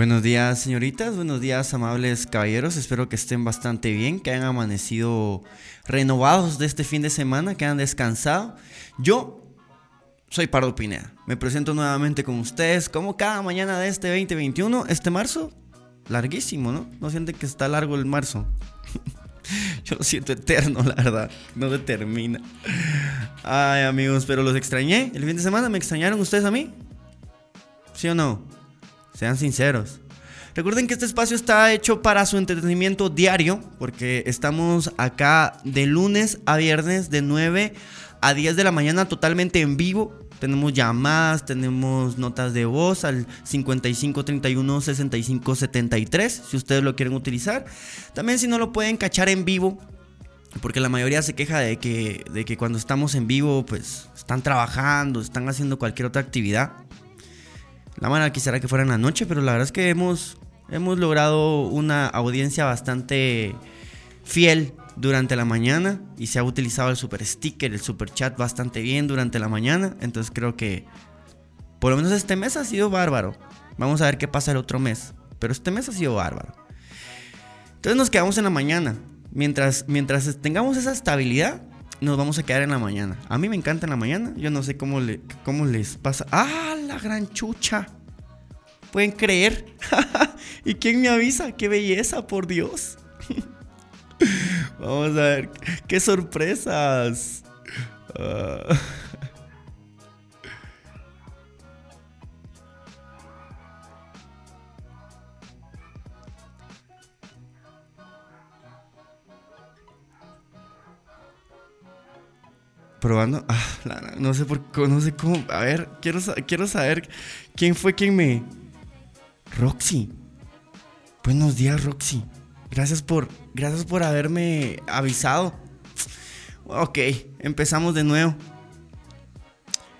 Buenos días, señoritas. Buenos días, amables caballeros. Espero que estén bastante bien, que hayan amanecido renovados de este fin de semana, que hayan descansado. Yo soy Pardo Pineda. Me presento nuevamente con ustedes como cada mañana de este 2021, este marzo. Larguísimo, ¿no? ¿No sienten que está largo el marzo? Yo lo siento eterno, la verdad. No se termina. Ay, amigos, pero los extrañé. El fin de semana me extrañaron ustedes a mí. ¿Sí o no? Sean sinceros. Recuerden que este espacio está hecho para su entretenimiento diario, porque estamos acá de lunes a viernes de 9 a 10 de la mañana totalmente en vivo. Tenemos llamadas, tenemos notas de voz al 55 31 65 73, si ustedes lo quieren utilizar. También si no lo pueden cachar en vivo, porque la mayoría se queja de que, de que cuando estamos en vivo, pues están trabajando, están haciendo cualquier otra actividad. La mala quisiera que fuera en la noche, pero la verdad es que hemos, hemos logrado una audiencia bastante fiel durante la mañana y se ha utilizado el super sticker, el super chat bastante bien durante la mañana. Entonces creo que por lo menos este mes ha sido bárbaro. Vamos a ver qué pasa el otro mes. Pero este mes ha sido bárbaro. Entonces nos quedamos en la mañana. Mientras, mientras tengamos esa estabilidad, nos vamos a quedar en la mañana. A mí me encanta en la mañana. Yo no sé cómo, le, cómo les pasa. ¡Ah, la gran chucha! ¿Pueden creer? ¿Y quién me avisa? ¡Qué belleza, por Dios! Vamos a ver. ¡Qué sorpresas! Uh... probando. Ah, no sé por no sé cómo. A ver, quiero, quiero saber quién fue quien me. Roxy. Buenos días, Roxy. Gracias por, gracias por haberme avisado. Ok, empezamos de nuevo.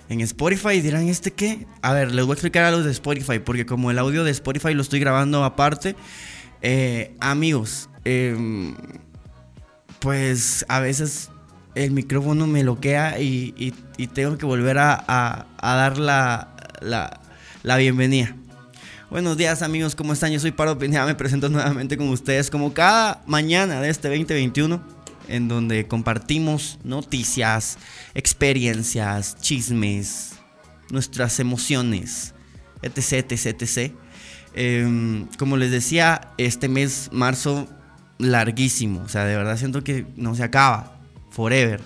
En Spotify dirán, ¿este qué? A ver, les voy a explicar a los de Spotify, porque como el audio de Spotify lo estoy grabando aparte, eh, amigos, eh, pues a veces el micrófono me bloquea y, y, tengo que volver a, dar la, la, bienvenida. Buenos días amigos, ¿cómo están? Yo soy Paro Pineda, me presento nuevamente con ustedes como cada mañana de este 2021, en donde compartimos noticias, experiencias, chismes, nuestras emociones, etc, etc. Em, como les decía, este mes, marzo, larguísimo, o sea, de verdad siento que no se acaba forever.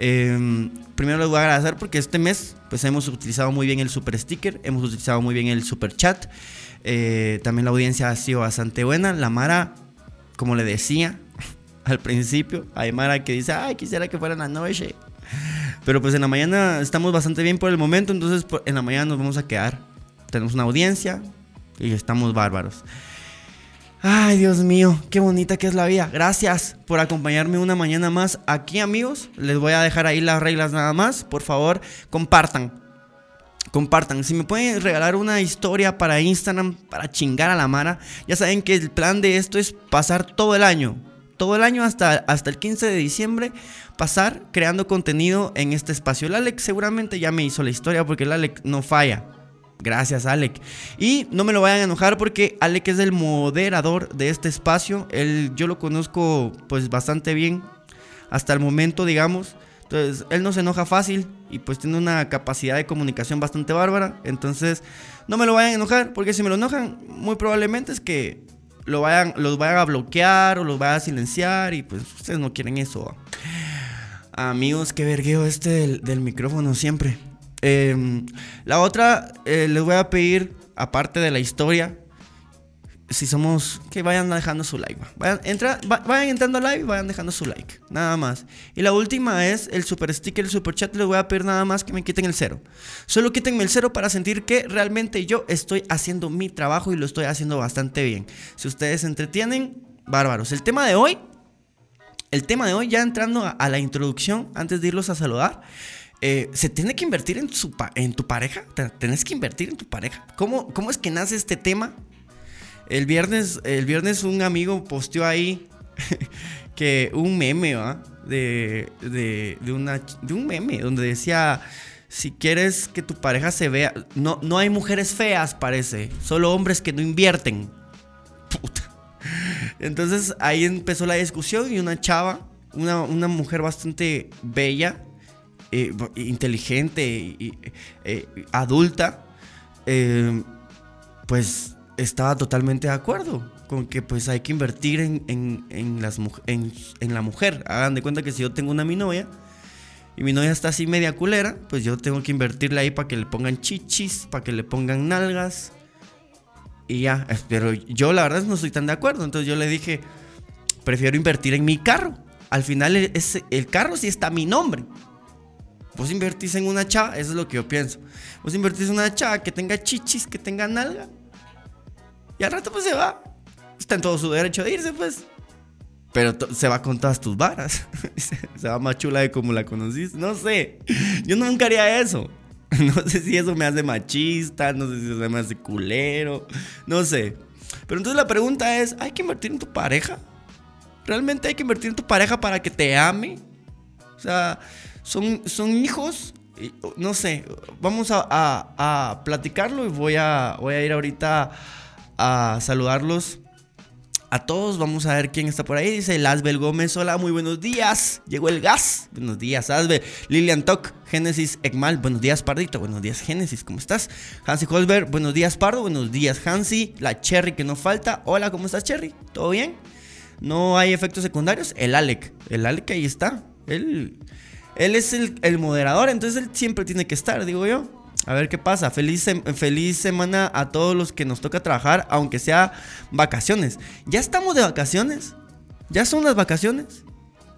Em, primero les voy a agradecer porque este mes pues hemos utilizado muy bien el super sticker, hemos utilizado muy bien el super chat. Eh, también la audiencia ha sido bastante buena. La Mara, como le decía al principio, hay Mara que dice, ay, quisiera que fuera en la noche. Pero pues en la mañana estamos bastante bien por el momento, entonces en la mañana nos vamos a quedar. Tenemos una audiencia y estamos bárbaros. Ay, Dios mío, qué bonita que es la vida. Gracias por acompañarme una mañana más aquí, amigos. Les voy a dejar ahí las reglas nada más. Por favor, compartan. Compartan. Si me pueden regalar una historia para Instagram para chingar a la Mara, ya saben que el plan de esto es pasar todo el año. Todo el año hasta, hasta el 15 de diciembre, pasar creando contenido en este espacio. El Alex seguramente ya me hizo la historia porque el Alex no falla. Gracias, Alec. Y no me lo vayan a enojar porque Alec es el moderador de este espacio. Él, yo lo conozco pues bastante bien hasta el momento, digamos. Entonces, él no se enoja fácil y pues tiene una capacidad de comunicación bastante bárbara. Entonces, no me lo vayan a enojar porque si me lo enojan, muy probablemente es que lo vayan, los vayan a bloquear o los vayan a silenciar y pues ustedes no quieren eso. Amigos, qué vergueo este del micrófono siempre. Em, la otra, eh, les voy a pedir, aparte de la historia, si somos, que vayan dejando su like. Vayan, entra, vayan entrando al live y vayan dejando su like. Nada más. Y la última es el super sticker, el super chat. Les voy a pedir nada más que me quiten el cero. Solo quítenme el cero para sentir que realmente yo estoy haciendo mi trabajo y lo estoy haciendo bastante bien. Si ustedes se entretienen, bárbaros. El tema de hoy, el tema de hoy, ya entrando a la introducción, antes de irlos a saludar. Eh, ¿Se tiene que invertir en, su en tu pareja? ¿Tenés que invertir en tu pareja? ¿Cómo, ¿Cómo es que nace este tema? El viernes, el viernes un amigo posteó ahí que un meme, ¿va? De, de, una, de un meme donde decía, si quieres que tu pareja se vea, no, no hay mujeres feas, parece, solo hombres que no invierten. Puta. Entonces ahí empezó la discusión y una chava, una, mujer bastante bella, eh, inteligente y eh, adulta, eh, pues estaba totalmente de acuerdo con que pues hay que invertir en, en, las, en, en la mujer. Hagan de cuenta que si yo tengo una mi novia, y mi novia está así media culera, pues yo tengo que invertirle ahí para que le pongan chichis, para que le pongan nalgas. Y ya, pero yo la verdad no estoy tan de acuerdo. Entonces yo le dije, prefiero invertir en mi carro. Al final es, el carro sí está a mi nombre. Vos invertís en una chava, eso es lo que yo pienso. Vos invertís en una chava que tenga chichis, que tenga nalga. Y al rato pues se va. Está en todo su derecho de irse, pues. Pero se va con todas tus varas. se va más chula de como la conociste. No sé. Yo nunca haría eso. No sé si eso me hace machista. No sé si eso me hace culero. No sé. Pero entonces la pregunta es: ¿hay que invertir en tu pareja? ¿Realmente hay que invertir en tu pareja para que te ame? O sea, son, son hijos. No sé. Vamos a, a platicarlo y voy a, voy a ir ahorita a saludarlos a todos. Vamos a ver quién está por ahí. Dice Lasbel Gómez. Hola, muy buenos días. Llegó el gas. Buenos días, Asbel. Lilian Toc. Génesis Ekmal. Buenos días, Pardito. Buenos días, Génesis. ¿Cómo estás? Hansi Holberg. Buenos días, Pardo. Buenos días, Hansi. La Cherry que no falta. Hola, ¿cómo estás, Cherry? ¿Todo bien? ¿No hay efectos secundarios? El Alec. El Alec ahí está. Él, él es el, el moderador, entonces él siempre tiene que estar, digo yo. A ver qué pasa. Feliz, feliz semana a todos los que nos toca trabajar, aunque sea vacaciones. ¿Ya estamos de vacaciones? ¿Ya son las vacaciones?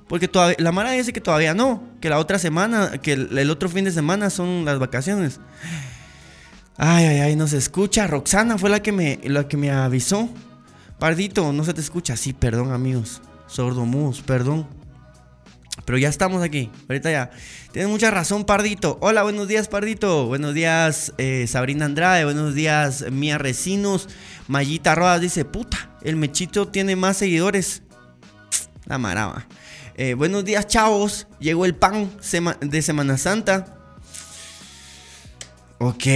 Porque la Mara dice que todavía no, que la otra semana, que el, otro fin de semana son las vacaciones. Ay, ay, ay, no se escucha. Roxana fue la que me, la que me avisó. Pardito, no se te escucha. Sí, perdón, amigos. Sordomus, perdón. Pero ya estamos aquí. Ahorita ya. Tienes mucha razón, Pardito. Hola, buenos días, Pardito. Buenos días, eh, Sabrina Andrade. Buenos días, Mía Recinos. Mayita Rodas dice: Puta, el mechito tiene más seguidores. La maraba. Eh, buenos días, chavos. Llegó el pan de Semana Santa. Ok.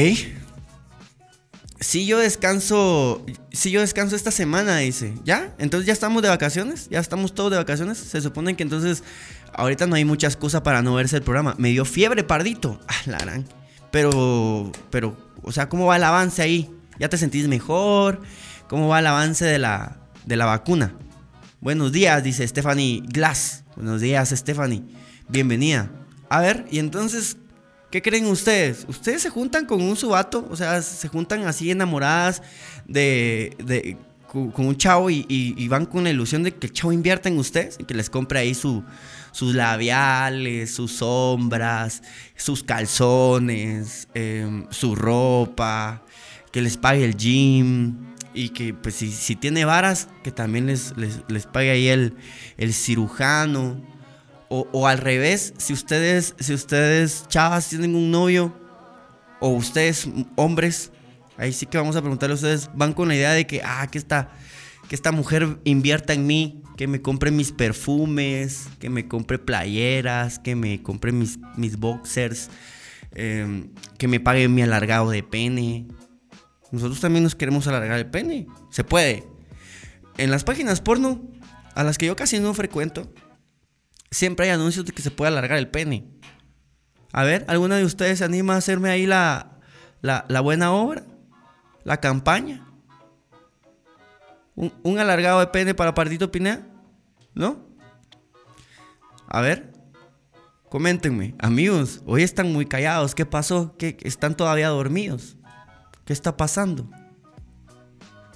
Si yo descanso, si yo descanso esta semana, dice, ¿ya? Entonces ya estamos de vacaciones, ya estamos todos de vacaciones. Se supone que entonces ahorita no hay mucha excusa para no verse el programa. Me dio fiebre, pardito. Ah, la. Pero, pero, o sea, ¿cómo va el avance ahí? ¿Ya te sentís mejor? ¿Cómo va el avance de la, de la vacuna? Buenos días, dice Stephanie Glass. Buenos días, Stephanie. Bienvenida. A ver, y entonces, ¿Qué creen ustedes? ¿Ustedes se juntan con un subato? O sea, se juntan así enamoradas de, con un chavo y, van con la ilusión de que el chavo invierta en ustedes y que les compre ahí su, sus labiales, sus sombras, sus calzones, em, su ropa, que les pague el gym y que pues si, tiene varas, que también les, les, pague ahí el, el cirujano. O, al revés, si ustedes, si ustedes chavas tienen un novio, o ustedes hombres, ahí sí que vamos a preguntarle a ustedes, van con la idea de que, ah, que esta, que esta mujer invierta en mí, que me compre mis perfumes, que me compre playeras, que me compre mis, mis boxers, em, que me pague mi alargado de pene. Nosotros también nos queremos alargar el pene. Se puede. En las páginas porno, a las que yo casi no frecuento, siempre hay anuncios de que se puede alargar el pene. A ver, ¿alguna de ustedes se anima a hacerme ahí la, la, buena obra? ¿La campaña? ¿Un, alargado de pene para Partito Pineda? ¿No? A ver, coméntenme. Amigos, hoy están muy callados. ¿Qué pasó? ¿Qué, ¿Están todavía dormidos? ¿Qué está pasando?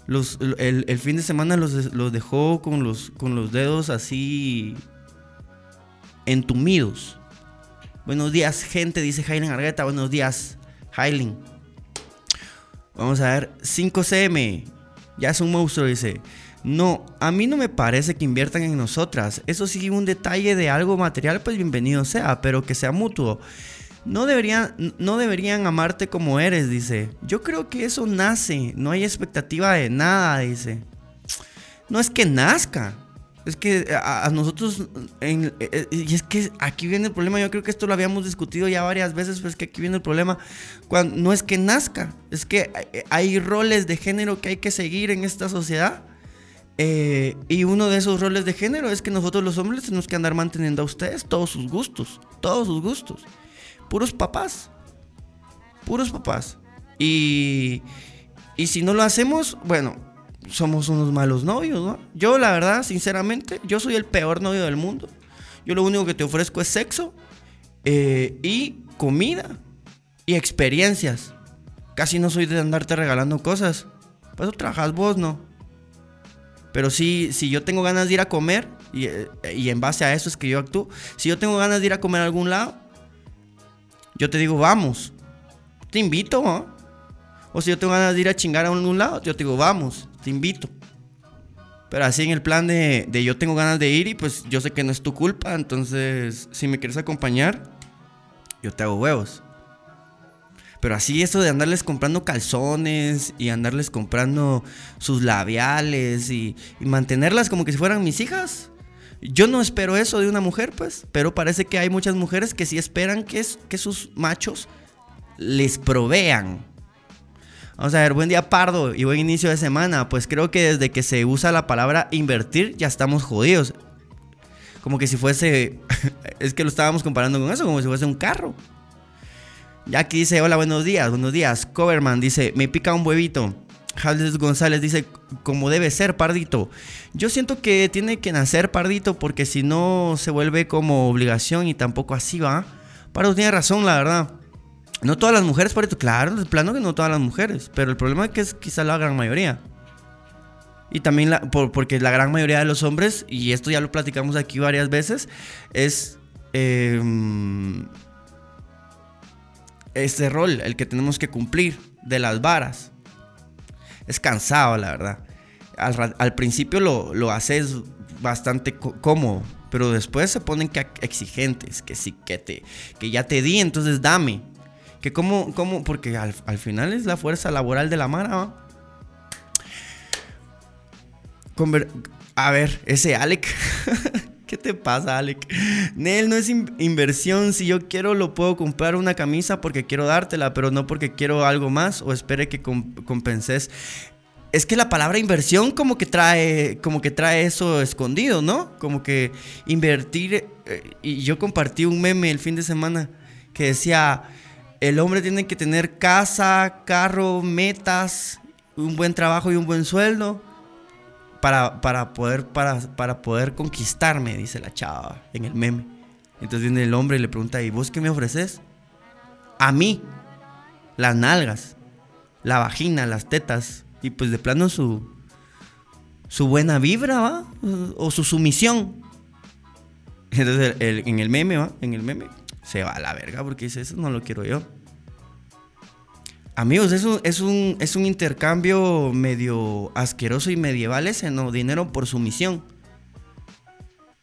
Los, el, fin de semana los, los dejó con los, con los dedos así entumidos. Buenos días, gente, dice Jailen Argueta. Buenos días, Jailen. Vamos a ver, 5CM. Ya es un monstruo, dice. No, a mí no me parece que inviertan en nosotras. Eso sí, un detalle de algo material, pues bienvenido sea, pero que sea mutuo. No deberían, no deberían amarte como eres, dice. Yo creo que eso nace, no hay expectativa de nada, dice. No es que nazca, Es que a, nosotros, eh, eh, y es que aquí viene el problema, yo creo que esto lo habíamos discutido ya varias veces, pero es que aquí viene el problema, no es que nazca, es que hay roles de género que hay que seguir en esta sociedad. Eh, y uno de esos roles de género es que nosotros los hombres tenemos que andar manteniendo a ustedes todos sus gustos, todos sus gustos. Puros papás, puros papás. Y, y si no lo hacemos, bueno, somos unos malos novios, ¿no? Yo, la verdad, sinceramente, yo soy el peor novio del mundo. Yo lo único que te ofrezco es sexo eh, y comida y experiencias. Casi no soy de andarte regalando cosas. Por eso trabajas vos, ¿no? Pero sí, si yo tengo ganas de ir a comer, y, eh, y, en base a eso es que yo actúo, si yo tengo ganas de ir a comer a algún lado, yo te digo, vamos. Te invito, ¿no? O si yo tengo ganas de ir a chingar a algún lado, yo te digo, vamos te invito. Pero así en el plan de, yo tengo ganas de ir y pues yo sé que no es tu culpa, entonces si me quieres acompañar, yo te hago huevos. Pero así eso de andarles comprando calzones y andarles comprando sus labiales y, mantenerlas como que si fueran mis hijas. Yo no espero eso de una mujer, pues, pero parece que hay muchas mujeres que sí esperan que, que sus machos les provean. Vamos a ver, buen día Pardo y buen inicio de semana. Pues creo que desde que se usa la palabra invertir ya estamos jodidos. Como que si fuese, es que lo estábamos comparando con eso, como si fuese un carro. Ya aquí dice, hola, buenos días, buenos días. Coverman dice, me pica un huevito. Jaldes González dice, como debe ser, Pardito. Yo siento que tiene que nacer Pardito porque si no se vuelve como obligación y tampoco así va. Pardo tiene razón, la verdad. No todas las mujeres, por claro, de plano que no todas las mujeres, pero el problema es que es quizá la gran mayoría. Y también la, porque la gran mayoría de los hombres, y esto ya lo platicamos aquí varias veces, es em, este rol, el que tenemos que cumplir de las varas. Es cansado, la verdad. Al, principio lo, lo, haces bastante cómodo, pero después se ponen que exigentes, que sí, que, te, que ya te di, entonces dame. Que cómo, cómo, porque al, final es la fuerza laboral de la mara. A ver, ese Alec. ¿Qué te pasa, Alec? Nel, no es inversión. Si yo quiero, lo puedo comprar una camisa porque quiero dártela, pero no porque quiero algo más o espere que compenses. Es que la palabra inversión como que trae, como que trae eso escondido, ¿no? Como que invertir. Eh, y yo compartí un meme el fin de semana que decía el hombre tiene que tener casa, carro, metas, un buen trabajo y un buen sueldo para, para, poder, para, para poder conquistarme, dice la chava en el meme. Entonces viene el hombre y le pregunta, ¿y vos qué me ofreces? A mí, las nalgas, la vagina, las tetas, y pues de plano su, su buena vibra, ¿va? O su sumisión. Entonces en el meme, ¿va? En el meme se va a la verga porque dice, eso no lo quiero yo. Amigos, es un, es un, es un intercambio medio asqueroso y medieval ese, ¿no? Dinero por sumisión.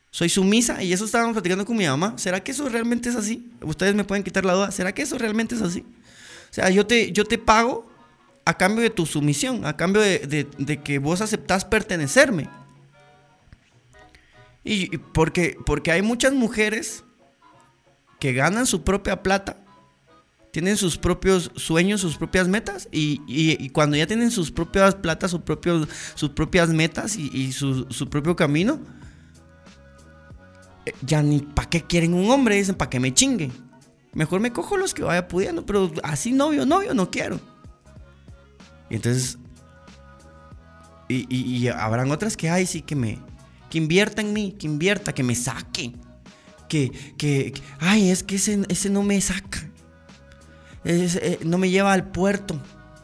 Soy sumisa y eso estábamos platicando con mi mamá. ¿Será que eso realmente es así? Ustedes me pueden quitar la duda. ¿Será que eso realmente es así? O sea, yo te, yo te pago a cambio de tu sumisión, a cambio de, de que vos aceptás pertenecerme. Y porque, porque hay muchas mujeres que ganan su propia plata, tienen sus propios sueños, sus propias metas, y, cuando ya tienen sus propias platas, sus, propios, sus propias metas y, su, propio camino, eh, ya ni para qué quieren un hombre, dicen, para que me chingue. Mejor me cojo los que vaya pudiendo, pero así novio, novio, no quiero. Y entonces, y, habrán otras que, ay, sí, que me, que invierta en mí, que invierta, que me saque que, que, ay, es que ese, ese no me saca. Eh, no me lleva al puerto.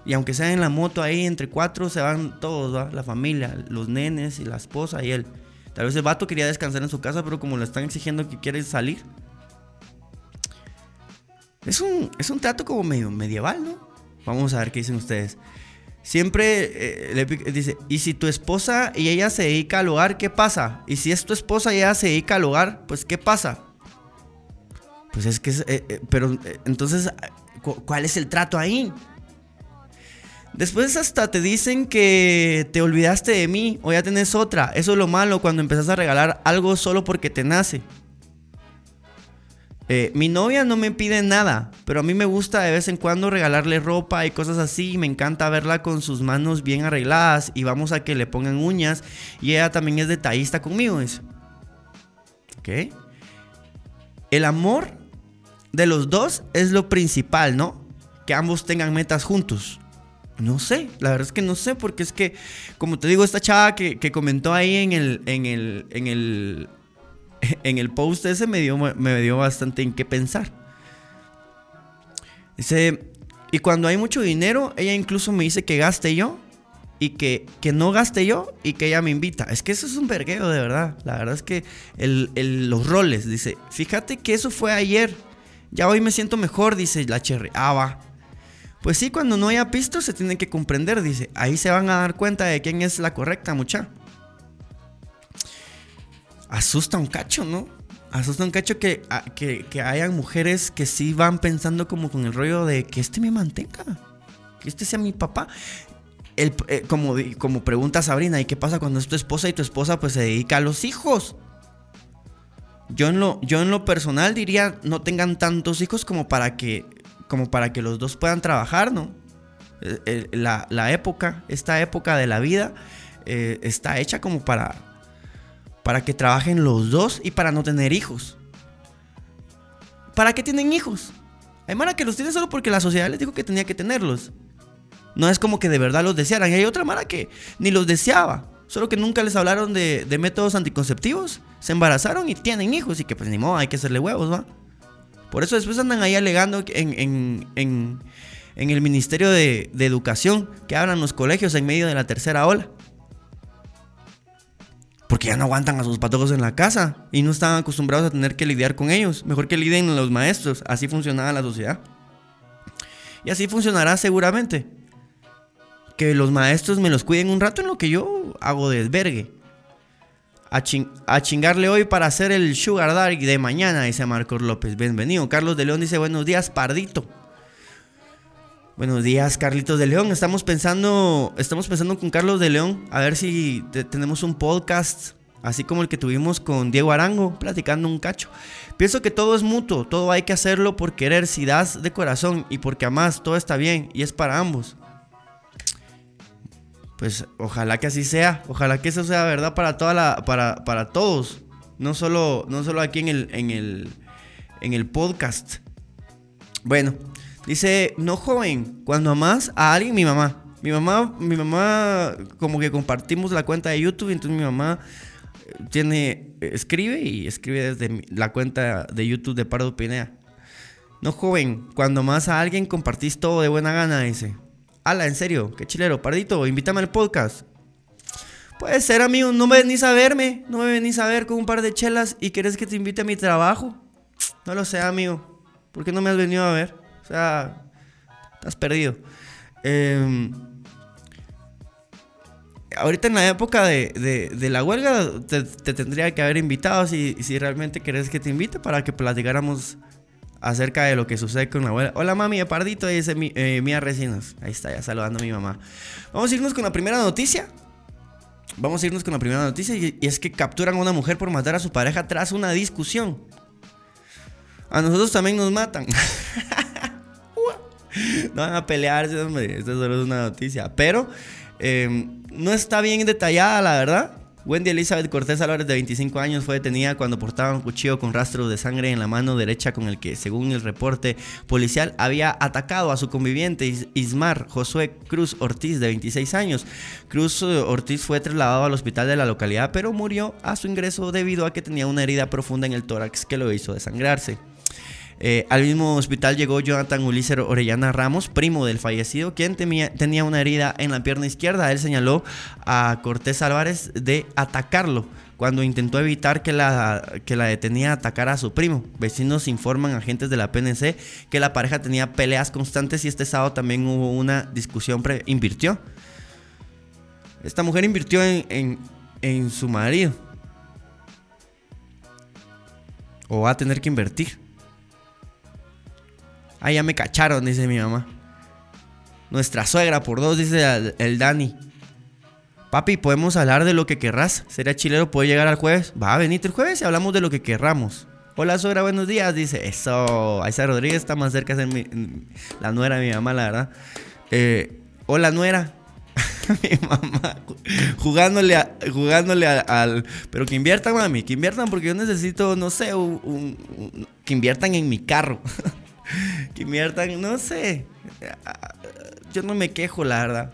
Y aunque sea en la moto ahí, entre cuatro se van todos, la familia, los nenes y la esposa y él. Tal vez el vato quería descansar en su casa, pero como le están exigiendo que quiere salir. Es un, es un trato como medio medieval, ¿no? Vamos a ver qué dicen ustedes. Siempre eh, le dice, y si tu esposa y ella se dedica al hogar, ¿qué pasa? Y si es tu esposa y ella se dedica al hogar, pues ¿qué pasa? Pues es que, eh, eh, pero entonces, ¿cuál es el trato ahí? Después hasta te dicen que te olvidaste de mí o ya tenés otra. Eso es lo malo cuando empezás a regalar algo solo porque te nace. Eh, mi novia no me pide nada, pero a mí me gusta de vez en cuando regalarle ropa y cosas así. Me encanta verla con sus manos bien arregladas y vamos a que le pongan uñas. Y ella también es detallista conmigo. ¿Ok? El amor de los dos es lo principal, ¿no? Que ambos tengan metas juntos. No sé, la verdad es que no sé, porque es que, como te digo, esta chava que, comentó ahí en el, en el, en el, en el post ese me dio, me dio bastante en qué pensar. Dice, y cuando hay mucho dinero, ella incluso me dice que gaste yo y que, que no gaste yo y que ella me invita. Es que eso es un vergueo, de verdad. La verdad es que los roles, dice, fíjate que eso fue ayer. Ya hoy me siento mejor, dice la Cherry. Ah, va. Pues sí, cuando no haya pisto se tiene que comprender, dice. Ahí se van a dar cuenta de quién es la correcta, mucha. Asusta un cacho, ¿no? Asusta un cacho que, que, que hayan mujeres que sí van pensando como con el rollo de que este me mantenga. Que este sea mi papá. El, eh, como, como pregunta Sabrina, ¿y qué pasa cuando es tu esposa y tu esposa pues se dedica a los hijos? Yo en lo, yo en lo personal diría, no tengan tantos hijos como para que como para que los dos puedan trabajar, ¿no? Eh, eh, la, época, esta época de la vida está hecha como para, para que trabajen los dos y para no tener hijos. ¿Para qué tienen hijos? Hay Mara que los tiene solo porque la sociedad les dijo que tenía que tenerlos. No es como que de verdad los desearan. Y hay otra Mara que ni los deseaba. Solo que nunca les hablaron de, métodos anticonceptivos. Se embarazaron y tienen hijos. Y que pues ni modo, hay que hacerle huevos, ¿va? Por eso después andan ahí alegando en, el Ministerio de, Educación que abran los colegios en medio de la tercera ola. Porque ya no aguantan a sus patojos en la casa y no están acostumbrados a tener que lidiar con ellos. Mejor que lidien los maestros. Así funcionaba la sociedad. Y así funcionará seguramente. Que los maestros me los cuiden un rato en lo que yo hago desvergue a, chingarle hoy para hacer el Sugar Daddy de mañana, dice Marcos López. Bienvenido. Carlos de León dice buenos días, Pardito. Buenos días, Carlitos de León. Estamos pensando, estamos pensando con Carlos de León a ver si tenemos un podcast así como el que tuvimos con Diego Arango, platicando un cacho. Pienso que todo es mutuo, todo hay que hacerlo por querer, si das de corazón y porque amas, todo está bien y es para ambos pues ojalá que así sea, ojalá que eso sea verdad para toda la, para, para todos, no solo, no solo aquí en el, en el, en el podcast. Bueno, dice, no joven, cuando amas a alguien, mi mamá. Mi mamá, mi mamá, como que compartimos la cuenta de YouTube, entonces mi mamá eh, tiene, escribe y escribe desde la cuenta de YouTube de Pardo Pinea. No joven, cuando amas a alguien compartís todo de buena gana, dice. Ala, en serio, qué chilero. Pardito, invítame al podcast. Puede ser, amigo, no me venís a verme, no me venís a ver con un par de chelas y querés que te invite a mi trabajo. No lo sé, amigo. ¿Por qué no me has venido a ver? O sea, estás perdido. Em, ahorita en la época de, la huelga te, tendría que haber invitado si, si realmente querés que te invite para que platicáramos acerca de lo que sucede con la abuela. Hola mami de Pardito, dice mi, eh, Mía Recinos. Ahí está, ya saludando a mi mamá. Vamos a irnos con la primera noticia. Vamos a irnos con la primera noticia y, es que capturan a una mujer por matar a su pareja tras una discusión. A nosotros también nos matan. no van a pelearse, hombre. Esta solo es una noticia. Pero em, no está bien detallada, la verdad. Wendy Elizabeth Cortés Álvarez, de 25 años, fue detenida cuando portaba un cuchillo con rastros de sangre en la mano derecha con el que, según el reporte policial, había atacado a su conviviente Ismar Josué Cruz Ortiz, de 26 años. Cruz eh, Ortiz fue trasladado al hospital de la localidad, pero murió a su ingreso debido a que tenía una herida profunda en el tórax que lo hizo desangrarse. Eh, al mismo hospital llegó Jonathan Ulises Orellana Ramos, primo del fallecido, quien tenía una herida en la pierna izquierda. Él señaló a Cortés Álvarez de atacarlo cuando intentó evitar que la, que la detenía atacar a su primo. Vecinos informan a agentes de la PNC que la pareja tenía peleas constantes y este sábado también hubo una discusión. Pre invirtió. Esta mujer invirtió en, en su marido. O va a tener que invertir. Ah, ya me cacharon, dice mi mamá. Nuestra suegra por dos, dice el, Dani. Papi, podemos hablar de lo que querrás. ¿Sería chilero poder llegar al jueves? Va a venir el jueves y hablamos de lo que querramos. Hola suegra, buenos días. Dice, eso. Aiza Rodríguez está más cerca de ser la nuera de mi mamá, la verdad. Eh, hola nuera. mi mamá jugándole, jugándole al... Pero que inviertan, mami, que inviertan porque yo necesito, no sé, que inviertan en mi carro. que inviertan, no sé. Yo no me quejo, la verdad.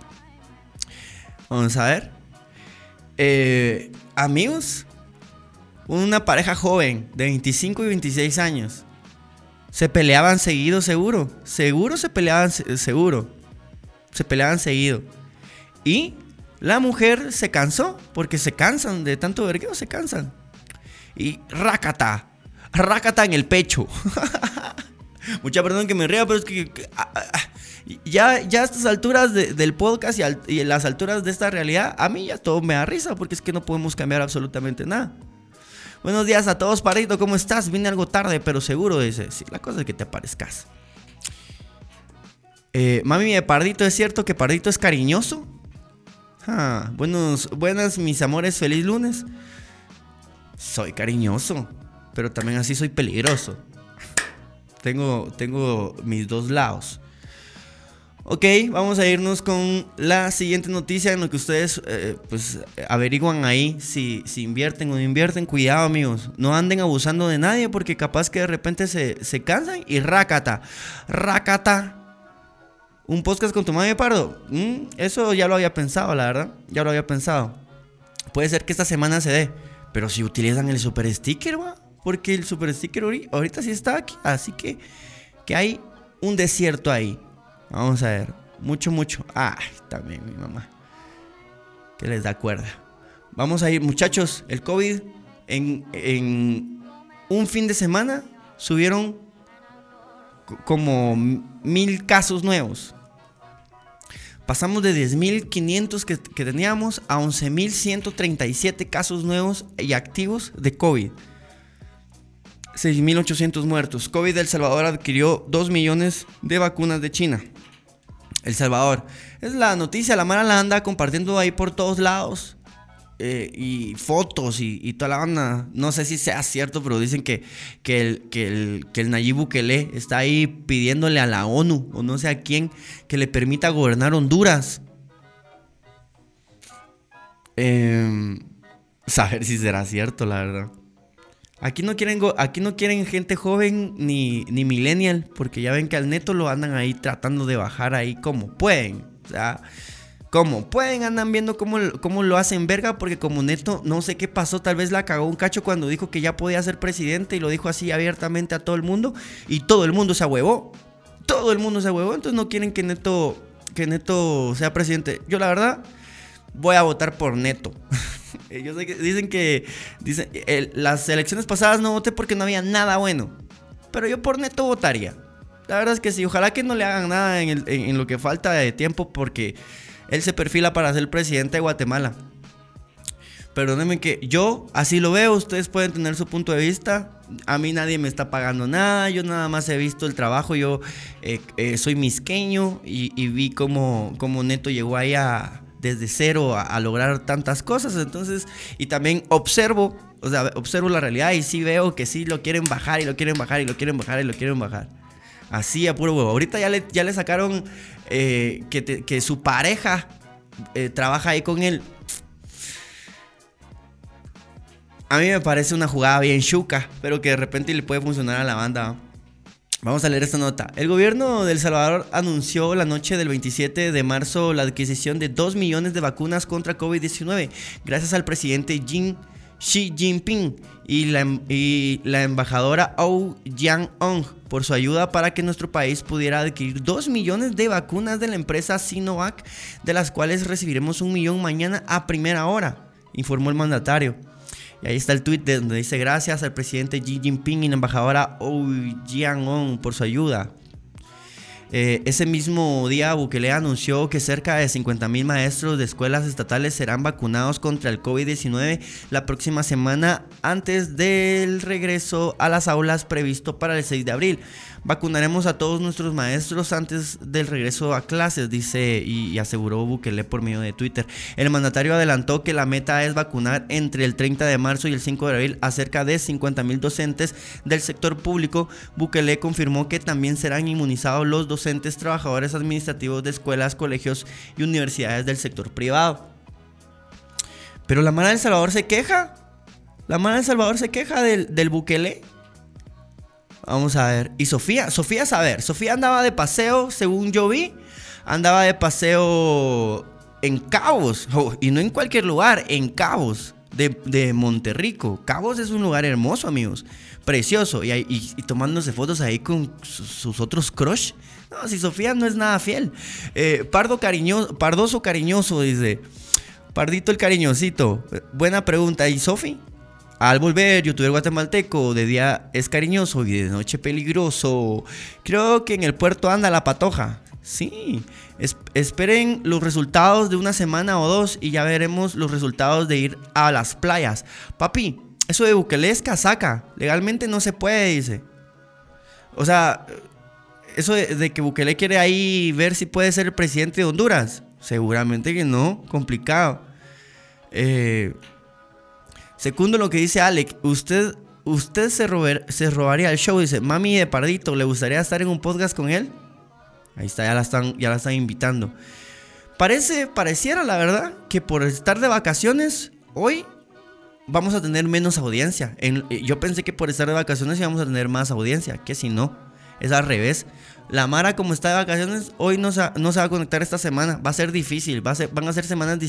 Vamos a ver. Eh, amigos, una pareja joven de 25 y 26 años. Se peleaban seguido, seguro. Seguro se peleaban, seguro. Se peleaban seguido. Y la mujer se cansó, porque se cansan de tanto vergueo, se cansan. Y rácata, rácata en el pecho. Mucha perdón que me ría, pero es que, ah, ah, ah, ya, ya a estas alturas del podcast y, las alturas de esta realidad, a mí ya todo me da risa, porque es que no podemos cambiar absolutamente nada. Buenos días a todos, Parito, ¿cómo estás? Vine algo tarde, pero seguro dice, sí, la cosa es que te aparezcas. Eh, mami de Pardito, ¿es cierto que Pardito es cariñoso? Buenos, buenas, mis amores, feliz lunes. Soy cariñoso, pero también así soy peligroso. Tengo, tengo mis dos lados. Ok, vamos a irnos con la siguiente noticia en lo que ustedes eh, pues averiguan ahí si, si, invierten o no invierten. Cuidado amigos, no anden abusando de nadie porque capaz que de repente se, se cansan y rácata, rácata un podcast con tu madre pardo. Mm, eso ya lo había pensado, la verdad. Ya lo había pensado. Puede ser que esta semana se dé. Pero si utilizan el super sticker. Porque el super sticker ahorita sí está aquí. Así que, que hay un desierto ahí. Vamos a ver. Mucho, mucho. Ay, también mi mamá. Que les da cuerda. Vamos a ir, muchachos. El COVID en, en un fin de semana subieron como mil casos nuevos. Pasamos de 10.500 que, que teníamos a 11.137 casos nuevos y activos de COVID. 6.800 muertos. COVID El Salvador adquirió 2 millones de vacunas de China. El Salvador. Es la noticia, la mala la anda compartiendo ahí por todos lados. Eh, y fotos y, toda la banda. No sé si sea cierto, pero dicen que, que, el, que, el, que Nayib Bukele está ahí pidiéndole a la ONU o no sé a quién que le permita gobernar Honduras. Eh, saber si será cierto, la verdad. Aquí no quieren, aquí no quieren gente joven ni, ni millennial, porque ya ven que al neto lo andan ahí tratando de bajar ahí como pueden. O sea, ¿Cómo? Pueden, andan viendo cómo, cómo lo hacen verga, porque como Neto, no sé qué pasó, tal vez la cagó un cacho cuando dijo que ya podía ser presidente y lo dijo así abiertamente a todo el mundo y todo el mundo se ahuevó. Todo el mundo se ahuevó, entonces no quieren que Neto, que Neto sea presidente. Yo la verdad voy a votar por Neto. Ellos dicen que dicen, las elecciones pasadas no voté porque no había nada bueno, pero yo por Neto votaría. La verdad es que sí, ojalá que no le hagan nada en, lo que falta de tiempo porque él se perfila para ser presidente de Guatemala. Perdónenme que yo así lo veo, ustedes pueden tener su punto de vista. A mí nadie me está pagando nada, yo nada más he visto el trabajo, yo eh, eh, soy misqueño y, vi cómo, Neto llegó ahí desde cero a, lograr tantas cosas. Entonces, y también observo, o sea, observo la realidad y sí veo que sí lo quieren bajar y lo quieren bajar y lo quieren bajar y lo quieren bajar. Así a puro huevo. Ahorita ya le, ya le sacaron eh, que, su pareja eh, trabaja ahí con él. A mí me parece una jugada bien chuca, pero que de repente le puede funcionar a la banda. Vamos a leer esta nota. El gobierno de El Salvador anunció la noche del 27 de marzo la adquisición de 2 millones de vacunas contra COVID-19 gracias al presidente Xi Jinping y la, la embajadora Ou Yang-ong por su ayuda para que nuestro país pudiera adquirir 2 millones de vacunas de la empresa Sinovac, de las cuales recibiremos un millón mañana a primera hora, informó el mandatario. Y ahí está el tweet donde dice gracias al presidente Xi Jinping y la embajadora Oh Jian-on por su ayuda. Eh, ese mismo día Bukele anunció que cerca de 50.000 maestros de escuelas estatales serán vacunados contra el COVID-19 la próxima semana antes del regreso a las aulas previsto para el 6 de abril. Vacunaremos a todos nuestros maestros antes del regreso a clases, dice y, aseguró Bukele por medio de Twitter. El mandatario adelantó que la meta es vacunar entre el 30 de marzo y el 5 de abril a cerca de 50 mil docentes del sector público. Bukele confirmó que también serán inmunizados los docentes, trabajadores administrativos de escuelas, colegios y universidades del sector privado. Pero la Mara del Salvador se queja. La Mara del Salvador se queja del, del Bukele. Vamos a ver. Y Sofía, Sofía, a ver, Sofía andaba de paseo, según yo vi, andaba de paseo en Cabos, y no en cualquier lugar, en Cabos, de, Monterrico. Cabos es un lugar hermoso, amigos, precioso, y, y, tomándose fotos ahí con sus, otros crush. No, si Sofía no es nada fiel. Eh, Pardo cariñoso, Pardoso cariñoso, dice. Pardito el cariñosito. Buena pregunta. ¿Y Sofi? Al volver, youtuber guatemalteco, de día es cariñoso y de noche peligroso. Creo que en el puerto anda la patoja. Sí, esperen los resultados de una semana o dos y ya veremos los resultados de ir a las playas. Papi, eso de Bukele es casaca. Legalmente no se puede, dice. O sea, eso de, de, que Bukele quiere ahí ver si puede ser el presidente de Honduras. Seguramente que no, complicado. Eh, Segundo lo que dice Alec, usted, usted se, se robaría el show, dice, mami de Pardito, ¿le gustaría estar en un podcast con él? Ahí está, ya la están, ya la están invitando. Parece, pareciera la verdad, que por estar de vacaciones, hoy vamos a tener menos audiencia. yo pensé que por estar de vacaciones íbamos a tener más audiencia, que si no, es al revés. La Mara, como está de vacaciones, hoy no se, va a conectar esta semana. Va a ser difícil, van a ser semanas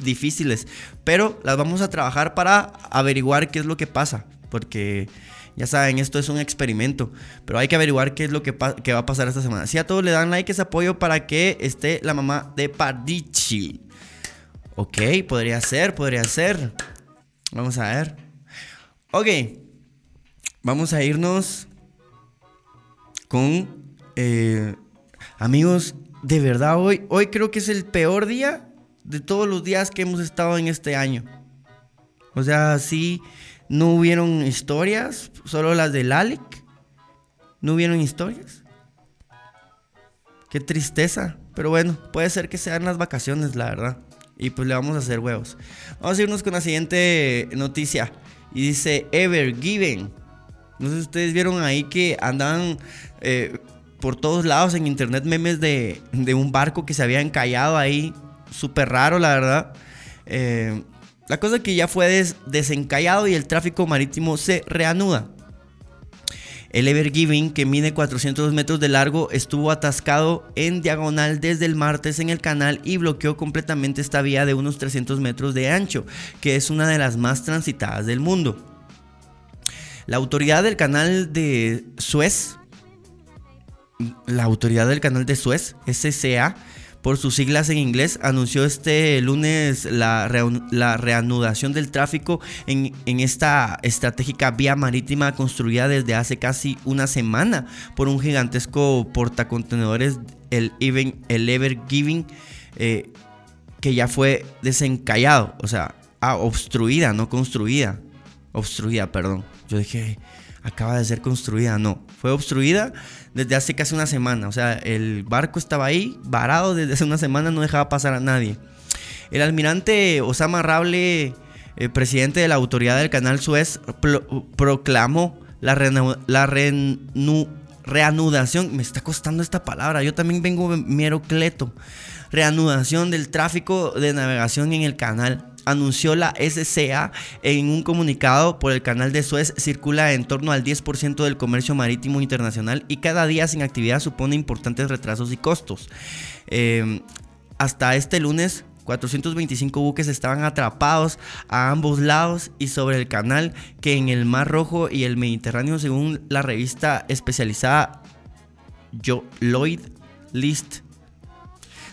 difíciles. Pero las vamos a trabajar para averiguar qué es lo que pasa. Porque ya saben, esto es un experimento. Pero hay que averiguar qué es lo que, va a pasar esta semana. Si a todos le dan like, ese apoyo para que esté la mamá de Pardici. Ok, podría ser, podría ser. Vamos a ver. Ok. Vamos a irnos con eh, amigos, de verdad hoy, hoy creo que es el peor día de todos los días que hemos estado en este año. O sea, sí, no hubieron historias, solo las del Alec. No hubieron historias. Qué tristeza. Pero bueno, puede ser que sean las vacaciones, la verdad. Y pues le vamos a hacer huevos. Vamos a irnos con la siguiente noticia. Y dice Ever Given. No sé si ustedes vieron ahí que andaban eh, por todos lados en internet memes de, un barco que se había encallado ahí. Súper raro, la verdad. Eh, la cosa que ya fue desencallado y el tráfico marítimo se reanuda. El Ever Giving, que mide 400 metros de largo, estuvo atascado en diagonal desde el martes en el canal y bloqueó completamente esta vía de unos 300 metros de ancho, que es una de las más transitadas del mundo. La autoridad del canal de Suez la autoridad del canal de Suez, SCA, por sus siglas en inglés, anunció este lunes la, reanudación del tráfico en, esta estratégica vía marítima construida desde hace casi una semana por un gigantesco portacontenedores, el, el Ever Giving, eh, que ya fue desencallado, o sea, ah, obstruida, no construida, obstruida, perdón. Yo dije, acaba de ser construida, no, fue obstruida desde hace casi una semana. O sea, el barco estaba ahí, varado desde hace una semana, no dejaba pasar a nadie. El almirante Osama Rable, eh, presidente de la autoridad del canal Suez, proclamó la, reanudación. Me está costando esta palabra, yo también vengo cleto. Reanudación del tráfico de navegación en el canal anunció la SCA en un comunicado por el canal de Suez circula en torno al 10% del comercio marítimo internacional y cada día sin actividad supone importantes retrasos y costos. Em, hasta este lunes 425 buques estaban atrapados a ambos lados y sobre el canal que en el Mar Rojo y el Mediterráneo según la revista especializada Lloyd List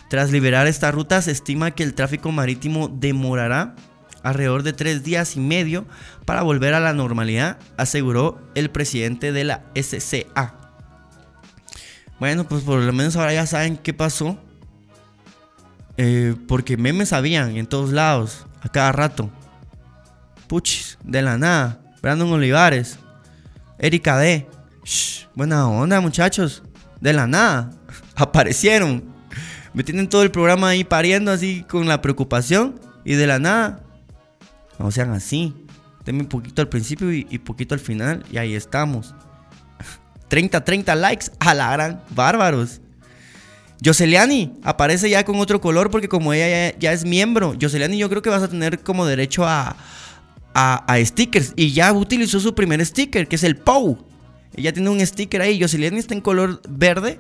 tras liberar esta ruta, se estima que el tráfico marítimo demorará alrededor de tres días y medio para volver a la normalidad, aseguró el presidente de la SCA. Bueno, pues por lo menos ahora ya saben qué pasó. Eh, porque memes sabían en todos lados, a cada rato. Puchis, de la nada. Brandon Olivares, Erika D. buena onda, muchachos. De la nada. Aparecieron. Me tienen todo el programa ahí pariendo así con la preocupación. Y de la nada. No sean así. Denme un poquito al principio y, y poquito al final. Y ahí estamos. 30, 30 likes. A la gran. Bárbaros. Yoseliani aparece ya con otro color porque como ella ya, es miembro, Yoseliani yo creo que vas a tener como derecho a, a, stickers y ya utilizó su primer sticker que es el POW. Ella tiene un sticker ahí, Yoseliani está en color verde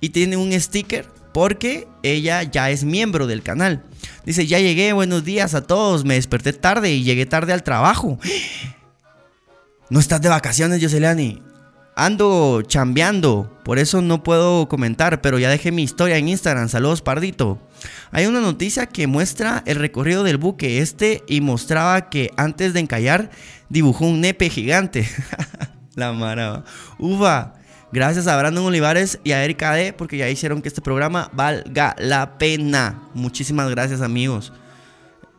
y tiene un sticker porque ella ya es miembro del canal. Dice, ya llegué, buenos días a todos, me desperté tarde y llegué tarde al trabajo. No estás de vacaciones, Yoseliani. Ando chambeando, por eso no puedo comentar, pero ya dejé mi historia en Instagram. Saludos, Pardito. Hay una noticia que muestra el recorrido del buque este y mostraba que antes de encallar dibujó un nepe gigante. la mara. Uva. Gracias a Brandon Olivares y a Erika D porque ya hicieron que este programa valga la pena. Muchísimas gracias, amigos.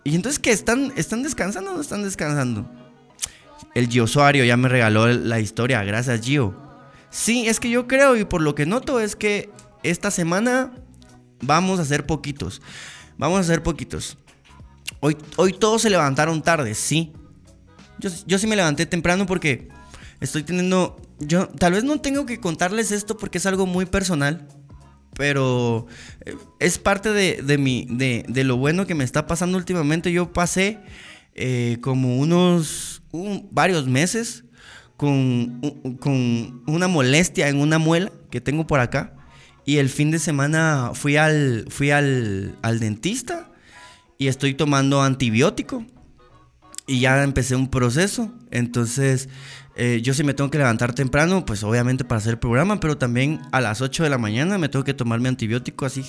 ¿Y entonces qué? ¿Están, están descansando o no están descansando? El Gio Suario ya me regaló la historia. Gracias, Gio. Sí, es que yo creo y por lo que noto es que esta semana vamos a hacer poquitos. Vamos a hacer poquitos. Hoy, hoy todos se levantaron tarde, sí. Yo, yo sí me levanté temprano porque estoy teniendo... Yo tal vez no tengo que contarles esto porque es algo muy personal. Pero eh, es parte de, de, mi, de, de lo bueno que me está pasando últimamente. Yo pasé eh, como unos varios meses con, con, una molestia en una muela que tengo por acá. Y el fin de semana fui al, fui al, al dentista y estoy tomando antibiótico. Y ya empecé un proceso. Entonces, eh, yo sí me tengo que levantar temprano, pues obviamente para hacer el programa, pero también a las 8 de la mañana me tengo que tomar mi antibiótico así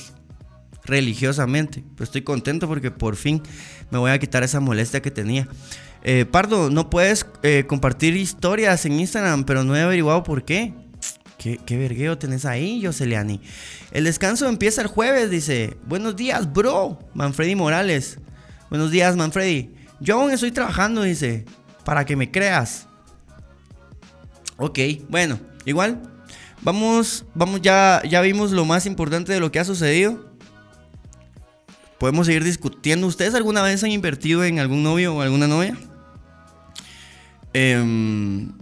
religiosamente. Pues estoy contento porque por fin me voy a quitar esa molestia que tenía. Eh, Pardo, no puedes eh, compartir historias en Instagram, pero no he averiguado por qué. ¿Qué, qué vergueo tenés ahí, Joseliani? El descanso empieza el jueves, dice. Buenos días, bro. Manfredi Morales. Buenos días, Manfredi. Yo aún estoy trabajando, dice. Para que me creas. Ok, bueno, igual. Vamos, vamos, ya, ya vimos lo más importante de lo que ha sucedido podemos seguir discutiendo. ¿Ustedes alguna vez han invertido en algún novio o alguna novia? Em,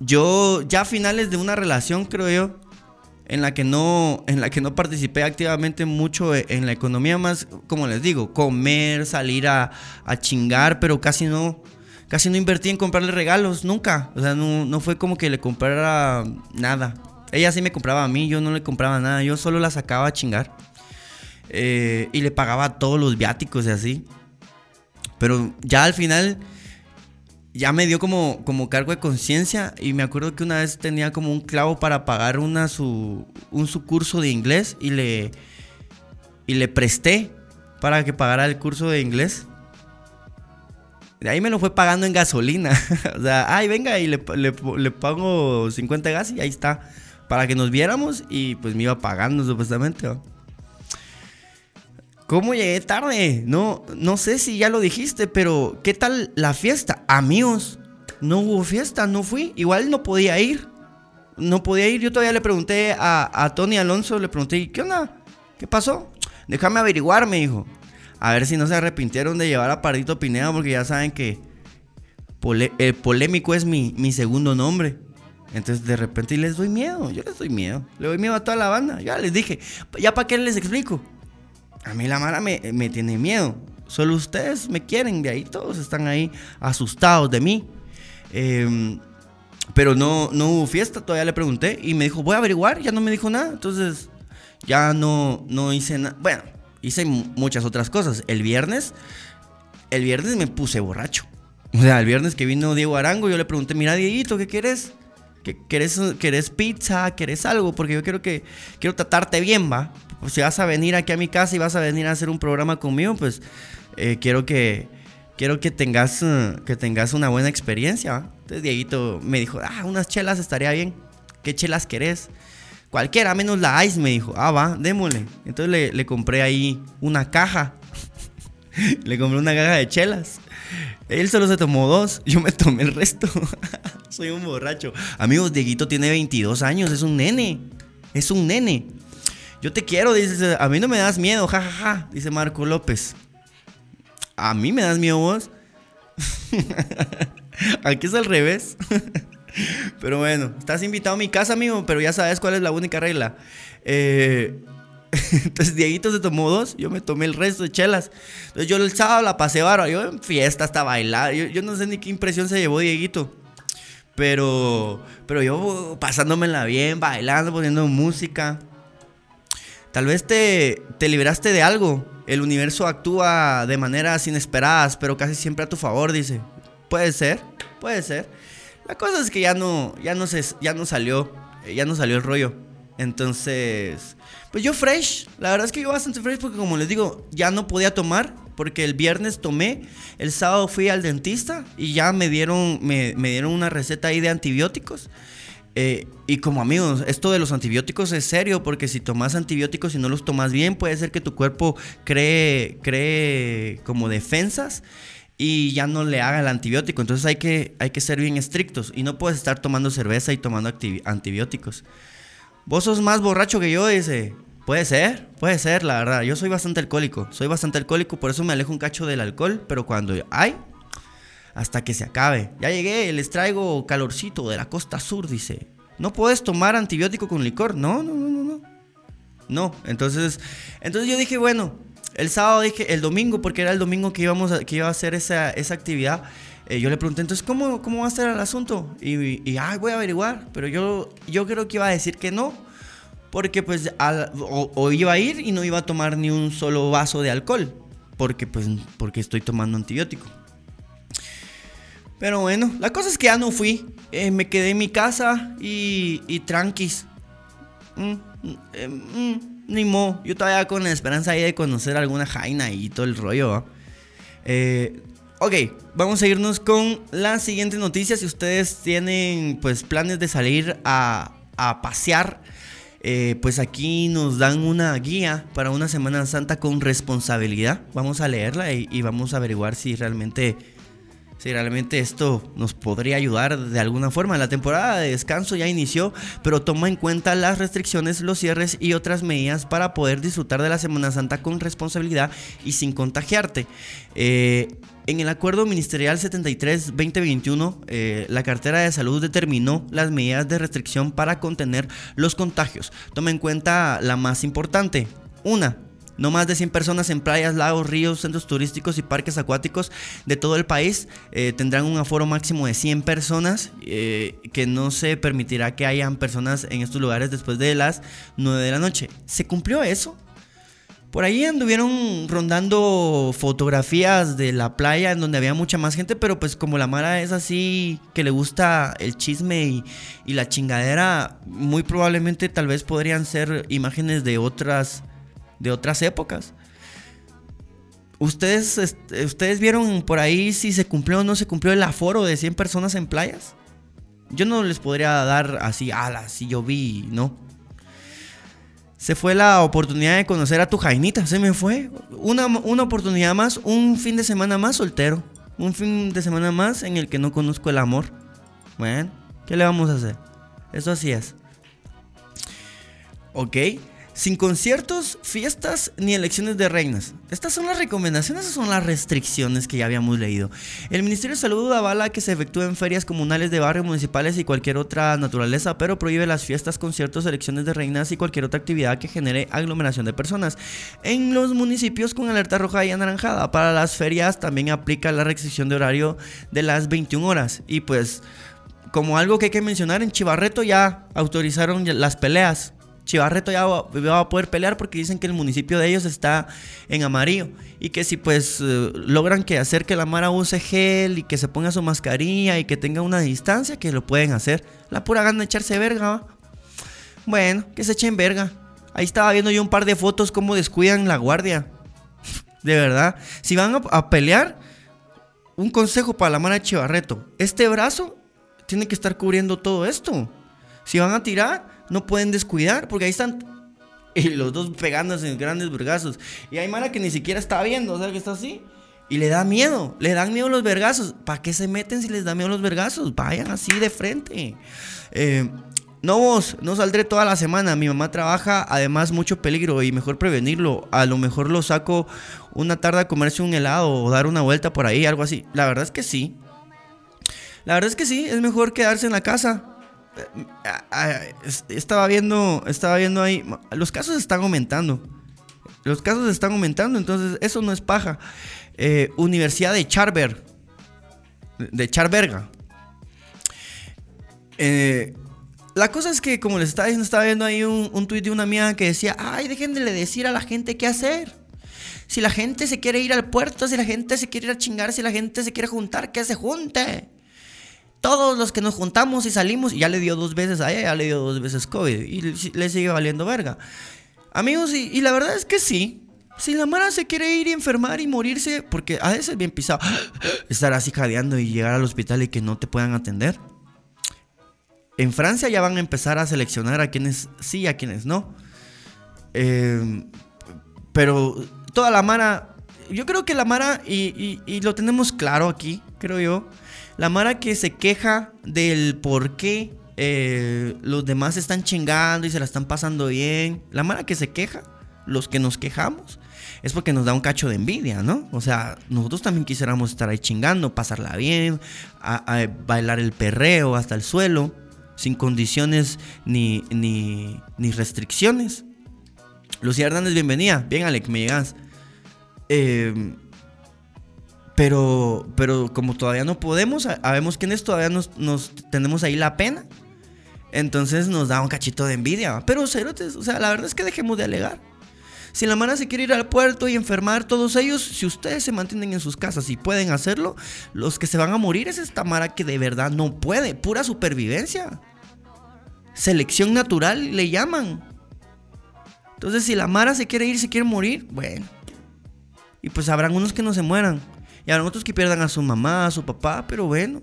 yo ya a finales de una relación, creo yo, en la que no, en la que no participé activamente mucho e, en la economía, más, como les digo, comer, salir a, chingar, pero casi no, casi no invertí en comprarle regalos, nunca. O sea, no, no fue como que le comprara nada. Ella sí me compraba a mí, yo no le compraba nada, yo solo la sacaba a chingar. Eh, y le pagaba todos los viáticos y así. Pero ya al final ya me dio como, como cargo de conciencia y me acuerdo que una vez tenía como un clavo para pagar una su, un su curso de inglés y le, y le presté para que pagara el curso de inglés. De ahí me lo fue pagando en gasolina. o sea, ay, venga, y le, le, le pago 50 gas y ahí está. Para que nos viéramos y pues me iba pagando supuestamente. ¿Cómo llegué tarde? No, no sé si ya lo dijiste, pero ¿qué tal la fiesta? Amigos, no hubo fiesta, no fui. Igual no podía ir. No podía ir. Yo todavía le pregunté a, Tony Alonso, le pregunté, ¿qué onda? ¿Qué pasó? Déjame averiguar, me dijo. A ver si no se arrepintieron de llevar a Pardito Pineda, porque ya saben que el polémico es mi, mi segundo nombre. Entonces de repente les doy miedo, yo les doy miedo. Le doy miedo a toda la banda. Ya les dije, ¿ya para qué les explico? A mí la Mara me, tiene miedo. Solo ustedes me quieren, de ahí todos están ahí asustados de mí. Em, pero no, no hubo fiesta, todavía le pregunté y me dijo, voy a averiguar, ya no me dijo nada. Entonces ya no, no hice nada. Bueno, hice muchas otras cosas. El viernes, el viernes me puse borracho. O sea, el viernes que vino Diego Arango, yo le pregunté, mira, Dieguito, ¿qué quieres? ¿Querés, ¿Querés pizza? ¿Querés algo? Porque yo quiero que quiero tratarte bien, ¿va? Pues si vas a venir aquí a mi casa y vas a venir a hacer un programa conmigo, pues eh, quiero que quiero que tengas eh, que tengas una buena experiencia. Entonces Dieguito me dijo, ah, unas chelas estaría bien. ¿Qué chelas querés? Cualquiera, menos la Ice, me dijo. Ah, va, démosle. Entonces le, le compré ahí una caja. le compré una caja de chelas. Él solo se tomó dos, yo me tomé el resto. Soy un borracho. Amigos, Dieguito tiene 22 años, es un nene. Es un nene. Yo te quiero, dice, a mí no me das miedo, jajaja, dice Marco López. A mí me das miedo vos. Aquí es al revés. pero bueno, estás invitado a mi casa, amigo, pero ya sabes cuál es la única regla. Eh, entonces Dieguito se tomó dos, yo me tomé el resto de chelas. Entonces yo el sábado la pasé bárbaro, yo en fiesta hasta bailar. Yo, no sé ni qué impresión se llevó Dieguito. Pero, pero yo pasándomela bien, bailando, poniendo música. Tal vez te, te liberaste de algo. El universo actúa de maneras inesperadas, pero casi siempre a tu favor, dice. Puede ser, puede ser. La cosa es que ya no, ya no, se, ya no salió, ya no salió el rollo. Entonces, pues yo fresh, la verdad es que yo bastante fresh porque como les digo, ya no podía tomar porque el viernes tomé, el sábado fui al dentista y ya me dieron, me, dieron una receta ahí de antibióticos. Eh, y como amigos, esto de los antibióticos es serio porque si tomas antibióticos y no los tomas bien, puede ser que tu cuerpo cree, cree como defensas y ya no le haga el antibiótico. Entonces hay que, hay que ser bien estrictos y no puedes estar tomando cerveza y tomando antibióticos. Vos sos más borracho que yo, dice. Puede ser, puede ser, la verdad. Yo soy bastante alcohólico. Soy bastante alcohólico, por eso me alejo un cacho del alcohol. Pero cuando hay, hasta que se acabe. Ya llegué, les traigo calorcito de la costa sur, dice. No puedes tomar antibiótico con licor. No, no, no, no, no. No, entonces, entonces yo dije, bueno, el sábado dije, el domingo, porque era el domingo que íbamos a, que iba a hacer esa, esa actividad. Eh, yo le pregunté, entonces, ¿cómo, ¿cómo va a ser el asunto? Y, y ah, voy a averiguar. Pero yo, yo creo que iba a decir que no. Porque pues o, iba a ir y no iba a tomar ni un solo vaso de alcohol. Porque pues porque estoy tomando antibiótico. Pero bueno, la cosa es que ya no fui. Eh, me quedé en mi casa y, y tranquis. Mm, mm, mm, ni mo. Yo todavía con la esperanza ahí de conocer alguna jaina y todo el rollo. Eh, ok, vamos a irnos con la siguiente noticia. Si ustedes tienen pues planes de salir a, a pasear eh, pues aquí nos dan una guía para una Semana Santa con responsabilidad. Vamos a leerla y, vamos a averiguar si realmente, si realmente esto nos podría ayudar de alguna forma. La temporada de descanso ya inició, pero toma en cuenta las restricciones, los cierres y otras medidas para poder disfrutar de la Semana Santa con responsabilidad y sin contagiarte. Eh, en el acuerdo ministerial 73-2021, eh, la cartera de salud determinó las medidas de restricción para contener los contagios. Toma en cuenta la más importante. Una, no más de 100 personas en playas, lagos, ríos, centros turísticos y parques acuáticos de todo el país eh, tendrán un aforo máximo de 100 personas, eh, que no se permitirá que hayan personas en estos lugares después de las 9 de la noche. ¿Se cumplió eso? Por ahí anduvieron rondando fotografías de la playa en donde había mucha más gente, pero pues como la Mara es así, que le gusta el chisme y, la chingadera, muy probablemente tal vez podrían ser imágenes de otras, de otras épocas. ¿Ustedes, ¿Ustedes vieron por ahí si se cumplió o no se cumplió el aforo de 100 personas en playas? Yo no les podría dar así, ala, si yo vi, no se fue la oportunidad de conocer a tu Jainita. Se me fue. Una, una, oportunidad más, un fin de semana más soltero. Un fin de semana más en el que no conozco el amor. Bueno, ¿qué le vamos a hacer? Eso así es. Ok. Sin conciertos, fiestas ni elecciones de reinas. Estas son las recomendaciones o son las restricciones que ya habíamos leído. El Ministerio de Salud avala que se efectúen ferias comunales de barrios municipales y cualquier otra naturaleza, pero prohíbe las fiestas, conciertos, elecciones de reinas y cualquier otra actividad que genere aglomeración de personas. En los municipios con alerta roja y anaranjada, para las ferias también aplica la restricción de horario de las 21 horas. Y pues, como algo que hay que mencionar, en Chivarreto ya autorizaron las peleas Chivarreto ya va, a poder pelear porque dicen que el municipio de ellos está en amarillo y que si pues eh, logran que hacer que la Mara use gel y que se ponga su mascarilla y que tenga una distancia, que lo pueden hacer. La pura gana de echarse verga. Bueno, que se echen verga. Ahí estaba viendo yo un par de fotos cómo descuidan la guardia. De verdad. Si van a, a pelear, un consejo para la Mara de Chivarreto. Este brazo tiene que estar cubriendo todo esto. Si van a tirar, no pueden descuidar, porque ahí están y los dos pegándose en grandes vergazos. Y hay Mara que ni siquiera está viendo, o sea, que está así. Y le da miedo, le dan miedo los vergazos. ¿Para qué se meten si les da miedo los vergazos? Vayan así de frente. Eh, no vos, no saldré toda la semana. Mi mamá trabaja, además mucho peligro y mejor prevenirlo. A lo mejor lo saco una tarde a comerse un helado o dar una vuelta por ahí, algo así. La verdad es que sí. La verdad es que sí, es mejor quedarse en la casa. Estaba viendo, estaba viendo ahí, los casos están aumentando. Los casos están aumentando, entonces eso no es paja. Eh, Universidad de Charber, de Charberga. Eh, la cosa es que, como les estaba diciendo, estaba viendo ahí un, un tuit de una amiga que decía, ay, dejen de decir a la gente qué hacer. Si la gente se quiere ir al puerto, si la gente se quiere ir a chingar, si la gente se quiere juntar, que se junte. Todos los que nos juntamos y salimos, ya le dio dos veces a ella, ya le dio dos veces COVID y le sigue valiendo verga. Amigos, y, la verdad es que sí. Si la Mara se quiere ir y enfermar y morirse, porque a veces es bien pisado estar así jadeando y llegar al hospital y que no te puedan atender. En Francia ya van a empezar a seleccionar a quienes sí y a quienes no. Eh, pero toda la Mara, yo creo que la Mara, y lo tenemos claro aquí, creo yo, la Mara que se queja del por qué eh, los demás están chingando y se la están pasando bien. La Mara que se queja, los que nos quejamos, es porque nos da un cacho de envidia, ¿no? O sea, nosotros también quisiéramos estar ahí chingando, pasarla bien, bailar el perreo hasta el suelo, sin condiciones ni, ni, ni restricciones. Lucía Hernández, bienvenida. Bien, Alec, me llegas. Eh, pero, pero como todavía no podemos, sabemos quiénes todavía nos, tenemos ahí la pena. Entonces nos da un cachito de envidia. Pero cerotes, o sea, la verdad es que dejemos de alegar. Si la mara se quiere ir al puerto y enfermar, todos ellos, si ustedes se mantienen en sus casas y pueden hacerlo, los que se van a morir es esta mara que de verdad no puede. Pura supervivencia. Selección natural le llaman. Entonces, si la mara se quiere ir, se quiere morir, bueno. Y pues habrán unos que no se mueran. Y a otros que pierdan a su mamá, a su papá, pero bueno,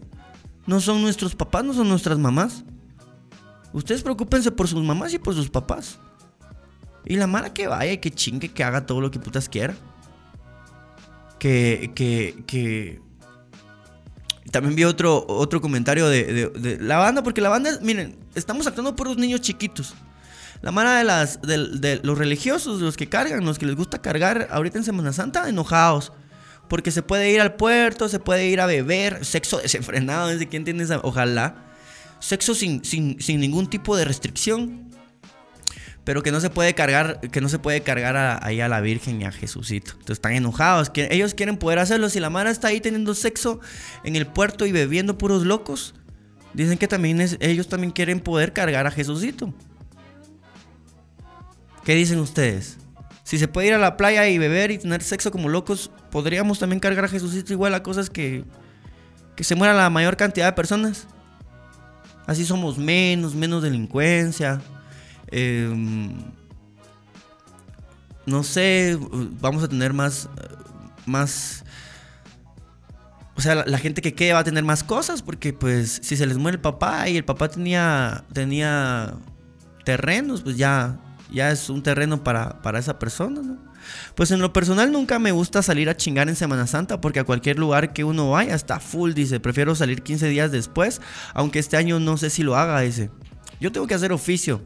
no son nuestros papás, no son nuestras mamás. Ustedes preocúpense por sus mamás y por sus papás. Y la mala que vaya que chingue, que haga todo lo que putas quiera. Que, que, que... También vi otro, otro comentario de, la banda, porque la banda, miren, estamos actuando por los niños chiquitos. La mala de, las, de los religiosos, los que cargan, los que les gusta cargar ahorita en Semana Santa, enojados. Porque se puede ir al puerto, se puede ir a beber, sexo desenfrenado, desde quién entiendes, ojalá. Sexo sin, sin, ningún tipo de restricción. Pero que no se puede cargar, que no se puede cargar ahí a la Virgen y a Jesucito. Entonces están enojados. Ellos quieren poder hacerlo. Si la Mara está ahí teniendo sexo en el puerto y bebiendo puros locos. Dicen que también ellos también quieren poder cargar a Jesucito. ¿Qué dicen ustedes? Si se puede ir a la playa y beber y tener sexo como locos, podríamos también cargar a Jesucito igual a cosas que, que se muera la mayor cantidad de personas. Así somos menos, menos delincuencia. Em, no sé, vamos a tener más, más... O sea, la, gente que quede va a tener más cosas porque pues si se les muere el papá y el papá tenía, tenía terrenos, pues ya ya es un terreno para, para esa persona, ¿no? Pues en lo personal nunca me gusta salir a chingar en Semana Santa porque a cualquier lugar que uno vaya está full, dice. Prefiero salir 15 días después, aunque este año no sé si lo haga, dice. Yo tengo que hacer oficio.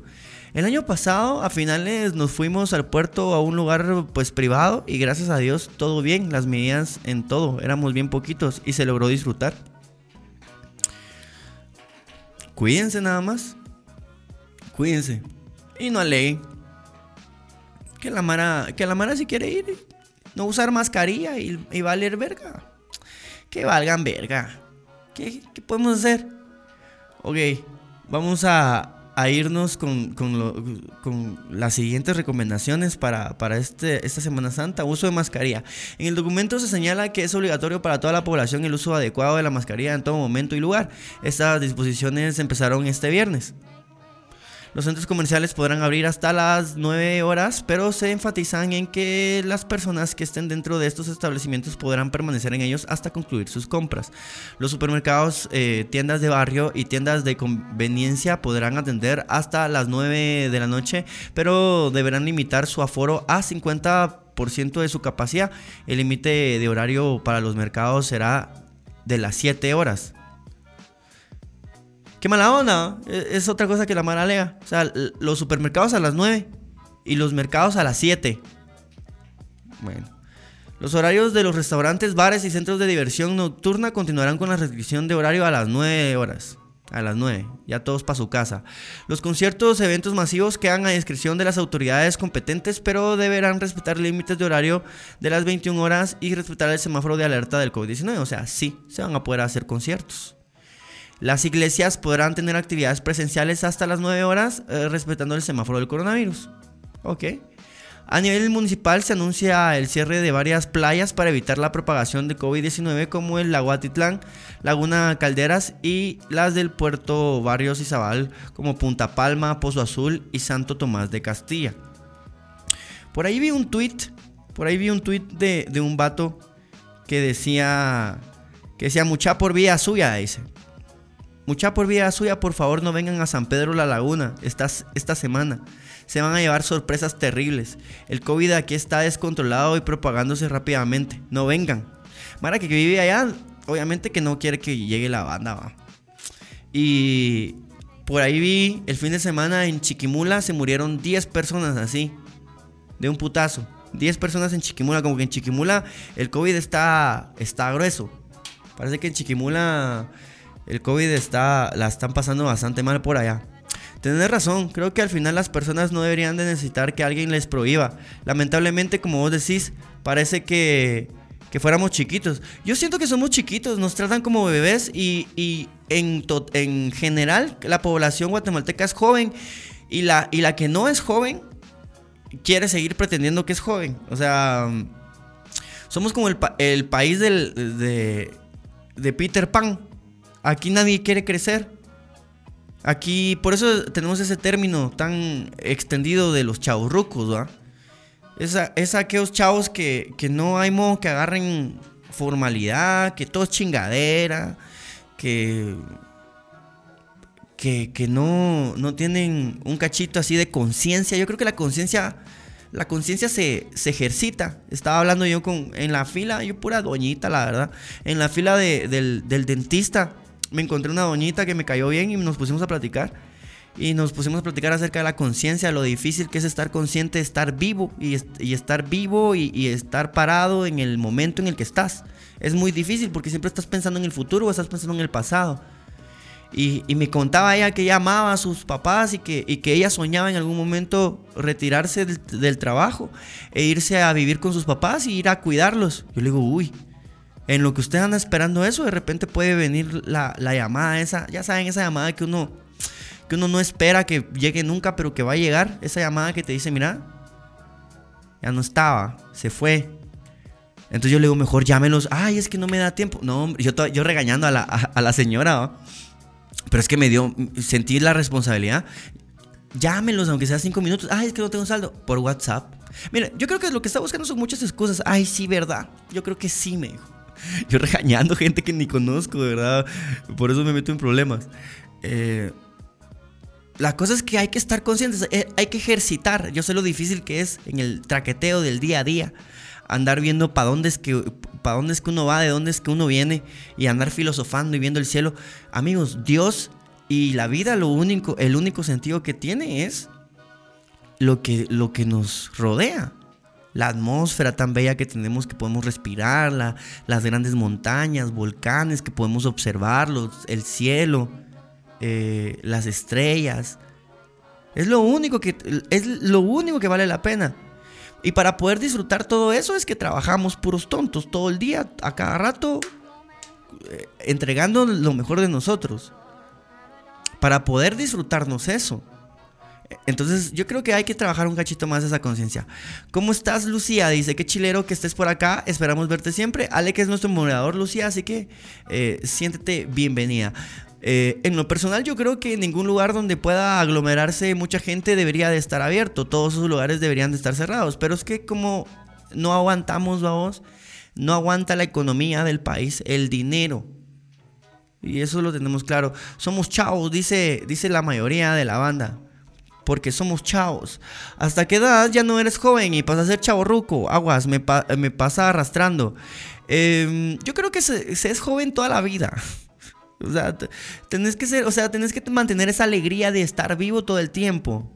El año pasado, a finales, nos fuimos al puerto a un lugar pues privado y gracias a Dios todo bien, las medidas en todo, éramos bien poquitos y se logró disfrutar. Cuídense nada más. Cuídense. Y no ley. Que la Mara, que la Mara si quiere ir, no usar mascarilla y, valer verga. Que valgan verga. ¿Qué, podemos hacer? Ok, vamos a, irnos con, las siguientes recomendaciones para, para este, esta Semana Santa. Uso de mascarilla. En el documento se señala que es obligatorio para toda la población el uso adecuado de la mascarilla en todo momento y lugar. Estas disposiciones empezaron este viernes. Los centros comerciales podrán abrir hasta las 9 horas, pero se enfatizan en que las personas que estén dentro de estos establecimientos podrán permanecer en ellos hasta concluir sus compras. Los supermercados, eh, tiendas de barrio y tiendas de conveniencia podrán atender hasta las 9 de la noche, pero deberán limitar su aforo a 50% de su capacidad. El límite de horario para los mercados será de las 7 horas. Qué mala onda. E, es otra cosa que la mala lea. O sea, los supermercados a las 9 y los mercados a las 7. Bueno. Los horarios de los restaurantes, bares y centros de diversión nocturna continuarán con la restricción de horario a las 9 horas. A las 9, ya todos para su casa. Los conciertos, eventos masivos quedan a discreción de las autoridades competentes, pero deberán respetar límites de horario de las 21 horas y respetar el semáforo de alerta del COVID-19. O sea, sí, se van a poder hacer conciertos. Las iglesias podrán tener actividades presenciales hasta las 9 horas, eh, respetando el semáforo del coronavirus. Ok. A nivel municipal se anuncia el cierre de varias playas para evitar la propagación de COVID-19 como el Lago Atitlán, Laguna Calderas y las del puerto Barrios Izabal como Punta Palma, Pozo Azul y Santo Tomás de Castilla. Por ahí vi un tweet, por ahí vi un tweet de, de un vato que decía, que decía mucha por vía suya, dice. Mucha por vida suya, por favor no vengan a San Pedro La Laguna esta, esta semana. Se van a llevar sorpresas terribles. El COVID aquí está descontrolado y propagándose rápidamente. No vengan. Mara que vive allá, obviamente que no quiere que llegue la banda, va. Y por ahí vi el fin de semana en Chiquimula se murieron 10 personas así. De un putazo. 10 personas en Chiquimula, como que en Chiquimula el COVID está, está grueso. Parece que en Chiquimula el COVID está, la están pasando bastante mal por allá. Tienes razón, creo que al final las personas no deberían de necesitar que alguien les prohíba. Lamentablemente, como vos decís, parece que, que fuéramos chiquitos. Yo siento que somos chiquitos, nos tratan como bebés y, y en, en general la población guatemalteca es joven y la, y la que no es joven quiere seguir pretendiendo que es joven. O sea, somos como el, país del, de, de Peter Pan. Aquí nadie quiere crecer. Aquí, por eso tenemos ese término tan extendido de los chavos rucos, ¿va? Es, aquellos chavos que, no hay modo que agarren formalidad, que todo es chingadera, que, que, no, no tienen un cachito así de conciencia. Yo creo que la conciencia la conciencia se, ejercita. Estaba hablando yo con, en la fila, yo pura doñita, la verdad, en la fila del, del dentista me encontré una doñita que me cayó bien y nos pusimos a platicar. Y nos pusimos a platicar acerca de la conciencia, lo difícil que es estar consciente, estar vivo y, estar vivo y, estar parado en el momento en el que estás. Es muy difícil porque siempre estás pensando en el futuro o estás pensando en el pasado. Y, me contaba ella que ella amaba a sus papás y que, ella soñaba en algún momento retirarse del, del, trabajo e irse a vivir con sus papás y ir a cuidarlos. Yo le digo, uy, en lo que usted anda esperando eso, de repente puede venir la, llamada esa, ya saben, esa llamada que uno, que uno no espera que llegue nunca, pero que va a llegar, esa llamada que te dice, mira, ya no estaba, se fue. Entonces yo le digo, mejor llámenos, ay, es que no me da tiempo. No, hombre, yo, yo regañando a la, señora, pero es que me dio, sentí la responsabilidad. Llámenlos, aunque sea cinco minutos. Ay, es que no tengo saldo. Por WhatsApp. Mira, yo creo que lo que está buscando son muchas excusas. Ay, sí, verdad. Yo creo que sí, me dijo. yo regañando gente que ni conozco, de verdad. Por eso me meto en problemas. Eh, la cosa es que hay que estar conscientes, eh, hay que ejercitar. Yo sé lo difícil que es en el traqueteo del día a día. Andar viendo para dónde, es que, dónde es que uno va, de dónde es que uno viene. Y andar filosofando y viendo el cielo. Amigos, Dios y la vida, lo único, el único sentido que tiene es lo que, lo que nos rodea la atmósfera tan bella que tenemos que podemos respirar, las grandes montañas, volcanes que podemos observar, el cielo, eh, las estrellas. Es lo único que es lo único que vale la pena. Y para poder disfrutar todo eso es que trabajamos puros tontos todo el día, a cada rato, eh, entregando lo mejor de nosotros. Para poder disfrutarnos eso. Entonces, yo creo que hay que trabajar un cachito más esa conciencia. ¿Cómo estás, Lucía? Dice, qué chilero que estés por acá. Esperamos verte siempre. Ale, que es nuestro moderador, Lucía, así que eh, siéntete bienvenida. Eh, en lo personal yo creo que ningún lugar donde pueda aglomerarse mucha gente debería de estar abierto, todos esos lugares deberían de estar cerrados, pero es que como no aguantamos, vamos, no aguanta la economía del país, el dinero. Y eso lo tenemos claro. Somos chavos, dice, dice la mayoría de la banda. Porque somos chavos. ¿Hasta qué edad ya no eres joven y pasas a ser chavo ruco? Aguas, me, pasa arrastrando. Em, yo creo que se, se es joven toda la vida. O sea, tenés que ser, o sea, tenés que mantener esa alegría de estar vivo todo el tiempo.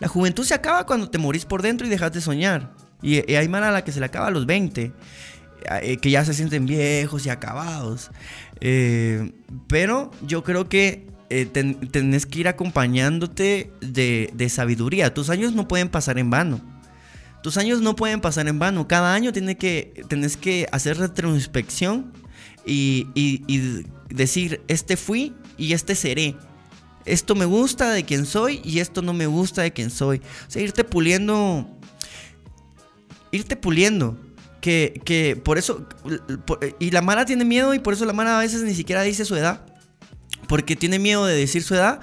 La juventud se acaba cuando te morís por dentro y dejas de soñar. Y, hay mala a la que se le acaba a los 20, eh, que ya se sienten viejos y acabados. Eh, pero yo creo que eh, tenés que ir acompañándote de, sabiduría. Tus años no pueden pasar en vano. Tus años no pueden pasar en vano. Cada año tiene que, que hacer retroinspección y, y, decir, este fui y este seré. Esto me gusta de quien soy y esto no me gusta de quien soy. O sea, irte puliendo. Irte puliendo. Que, que por eso. y la Mara tiene miedo y por eso la Mara a veces ni siquiera dice su edad. Porque tiene miedo de decir su edad.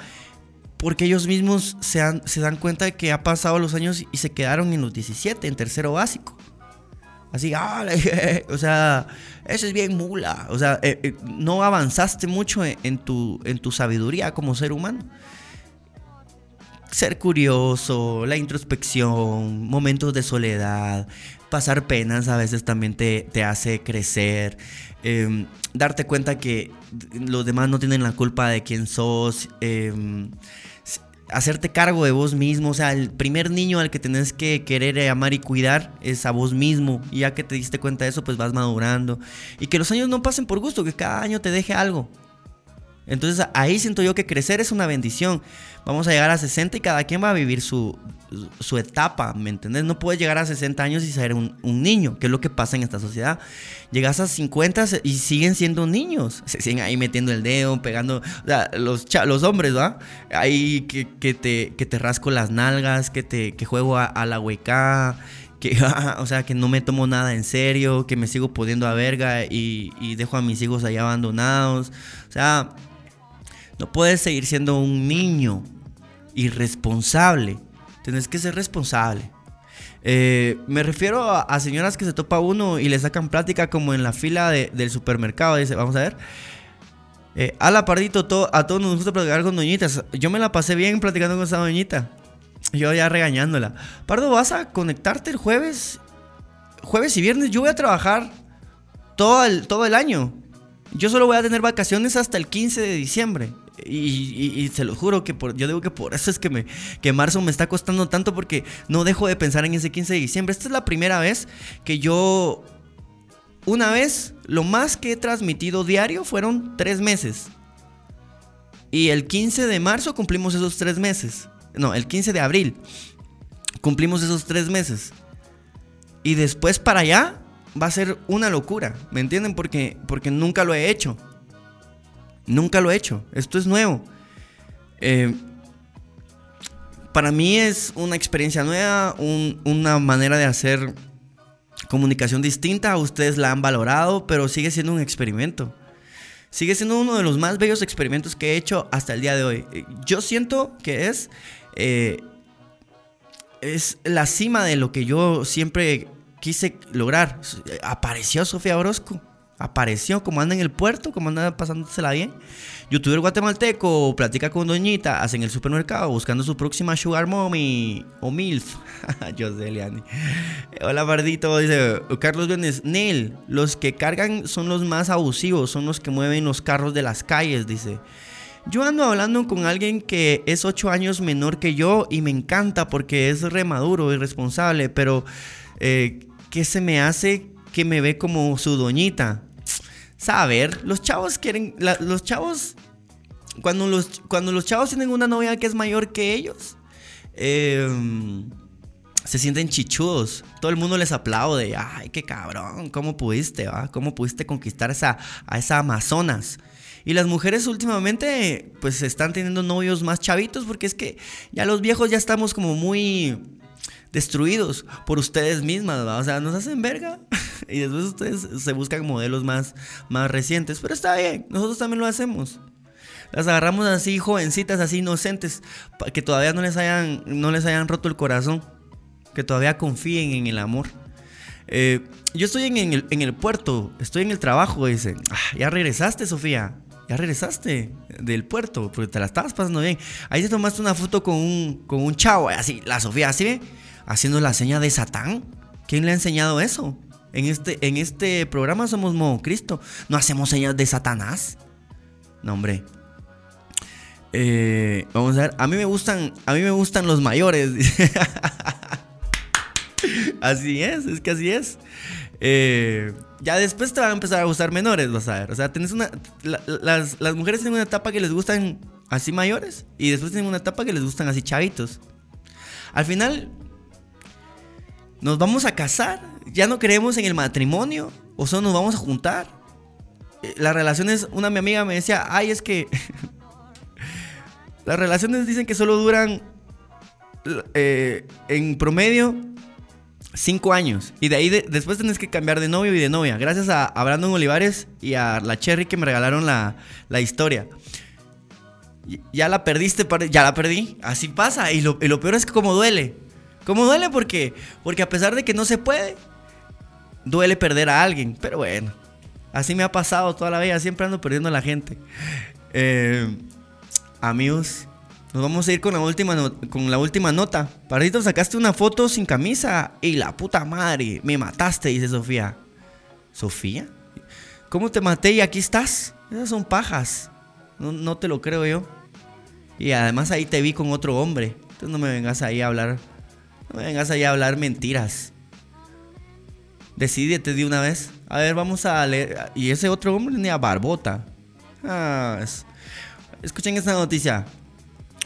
Porque ellos mismos se, se dan cuenta de que ha pasado los años y se quedaron en los 17, en tercero básico. Así, ah, o sea, eso es bien mula. O sea, eh, eh, no avanzaste mucho en, tu, en tu sabiduría como ser humano. Ser curioso, la introspección, momentos de soledad, pasar penas a veces también te, te hace crecer. Em, darte cuenta que los demás no tienen la culpa de quién sos. Em, hacerte cargo de vos mismo. O sea, el primer niño al que tenés que querer eh, amar y cuidar es a vos mismo. Y ya que te diste cuenta de eso, pues vas madurando. Y que los años no pasen por gusto, que cada año te deje algo. Entonces ahí siento yo que crecer es una bendición. Vamos a llegar a 60 y cada quien va a vivir su, su etapa, ¿me entendés? No puedes llegar a 60 años y ser un, niño, que es lo que pasa en esta sociedad. Llegas a 50 y siguen siendo niños. Se siguen ahí metiendo el dedo, pegando. O sea, los, los hombres, ¿va? Ahí que, que, te, que te rasco las nalgas, que, te, que juego a, la hueca. Que, o sea, que no me tomo nada en serio, que me sigo poniendo a verga y, y dejo a mis hijos ahí abandonados. O sea, no puedes seguir siendo un niño irresponsable. Tienes que ser responsable. Eh, me refiero a, señoras que se topa uno y le sacan plática como en la fila del supermercado. Dice, vamos a ver. Eh, la Pardito, a todos nos gusta platicar con doñitas. Yo me la pasé bien platicando con esa doñita. Yo ya regañándola. Pardo, ¿vas a conectarte el jueves? Jueves y viernes. Yo voy a trabajar todo el, todo el año. Yo solo voy a tener vacaciones hasta el 15 de diciembre. Y, se lo juro que por, yo digo que por eso es que, me, que marzo me está costando tanto porque no dejo de pensar en ese 15 de diciembre. Esta es la primera vez que yo, una vez, lo más que he transmitido diario fueron tres meses. Y el 15 de marzo cumplimos esos tres meses. No, el 15 de abril cumplimos esos tres meses. Y después para allá va a ser una locura, ¿me entienden? Porque, porque nunca lo he hecho. Nunca lo he hecho. Esto es nuevo. Eh, para mí es una experiencia nueva, una manera de hacer comunicación distinta. Ustedes la han valorado, pero sigue siendo un experimento. Sigue siendo uno de los más bellos experimentos que he hecho hasta el día de hoy. Yo siento que es, eh, es la cima de lo que yo siempre quise lograr. Apareció Sofía Orozco apareció, como anda en el puerto, como anda pasándosela bien. Youtuber guatemalteco platica con doñita, hacen el supermercado buscando su próxima sugar mommy o milf. José Leani. Hola Bardito, dice Carlos Vélez. Neil, los que cargan son los más abusivos, son los que mueven los carros de las calles, dice. Yo ando hablando con alguien que es 8 años menor que yo y me encanta porque es remaduro y responsable, pero eh, ¿qué se me hace que me ve como su doñita. Saber, los chavos quieren, los chavos, cuando los, cuando los chavos tienen una novia que es mayor que ellos, em, se sienten chichudos. Todo el mundo les aplaude. Ay, qué cabrón, ¿cómo pudiste, va? ¿Cómo pudiste conquistar esa, a esa Amazonas? Y las mujeres últimamente, pues están teniendo novios más chavitos porque es que ya los viejos ya estamos como muy destruidos por ustedes mismas. O sea, nos hacen verga. y después ustedes se buscan modelos más, más recientes. Pero está bien, nosotros también lo hacemos. Las agarramos así, jovencitas, así inocentes, que todavía no les hayan, no les hayan roto el corazón, que todavía confíen en el amor. Eh, yo estoy en el, en el, puerto, estoy en el trabajo, dice. Ah, ya regresaste, Sofía. Ya regresaste del puerto, porque te la estabas pasando bien. Ahí te tomaste una foto con un, con un chavo, así, la Sofía, así ve, haciendo la seña de Satán. ¿Quién le ha enseñado eso? En este, en este programa somos modo Cristo. No hacemos señas de Satanás. No, hombre. Eh, vamos a ver. A mí me gustan. A mí me gustan los mayores. así es, es que así es. Eh, ya después te van a empezar a gustar menores, vas a ver. O sea, tenés una. las, las mujeres tienen una etapa que les gustan así mayores. Y después tienen una etapa que les gustan así chavitos. Al final. Nos vamos a casar. Ya no creemos en el matrimonio. O solo nos vamos a juntar. Eh, las relaciones. Una mi amiga me decía. Ay, es que. las relaciones dicen que solo duran. Eh, en promedio Cinco años. Y de ahí después tenés que cambiar de novio y de novia. Gracias a, Brandon Olivares y a la Cherry que me regalaron la, historia. ya la perdiste, ya la perdí. Así pasa. Y lo, peor es que como duele. Como duele porque, porque a pesar de que no se puede, duele perder a alguien. Pero bueno, así me ha pasado toda la vida. Siempre ando perdiendo a la gente. Eh, amigos, nos vamos a ir con la última, con la última nota. Paradito, sacaste una foto sin camisa y la puta madre, me mataste, dice Sofía. ¿Sofía? ¿Cómo te maté y aquí estás? Esas son pajas. No, te lo creo yo. Y además ahí te vi con otro hombre. Entonces no me vengas ahí a hablar. No vengas ahí a hablar mentiras. Decídete de una vez. A ver, vamos a leer. Y ese otro hombre tenía barbota. Ah, escuchen esta noticia.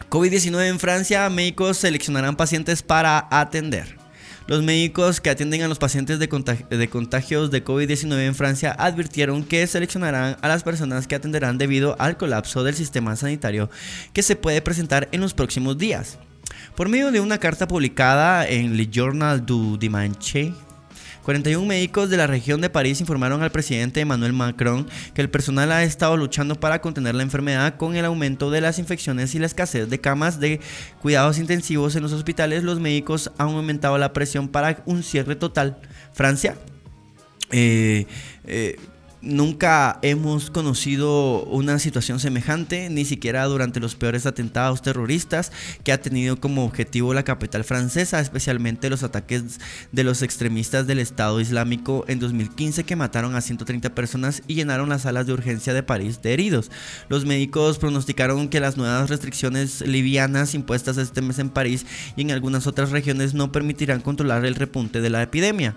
COVID-19 en Francia, médicos seleccionarán pacientes para atender. Los médicos que atienden a los pacientes de, contagios de COVID-19 en Francia advirtieron que seleccionarán a las personas que atenderán debido al colapso del sistema sanitario que se puede presentar en los próximos días. Por medio de una carta publicada en Le Journal du Dimanche, 41 médicos de la región de París informaron al presidente Emmanuel Macron que el personal ha estado luchando para contener la enfermedad con el aumento de las infecciones y la escasez de camas de cuidados intensivos en los hospitales. Los médicos han aumentado la presión para un cierre total. Francia eh, eh, Nunca hemos conocido una situación semejante, ni siquiera durante los peores atentados terroristas que ha tenido como objetivo la capital francesa, especialmente los ataques de los extremistas del Estado Islámico en 2015 que mataron a 130 personas y llenaron las salas de urgencia de París de heridos. Los médicos pronosticaron que las nuevas restricciones livianas impuestas este mes en París y en algunas otras regiones no permitirán controlar el repunte de la epidemia.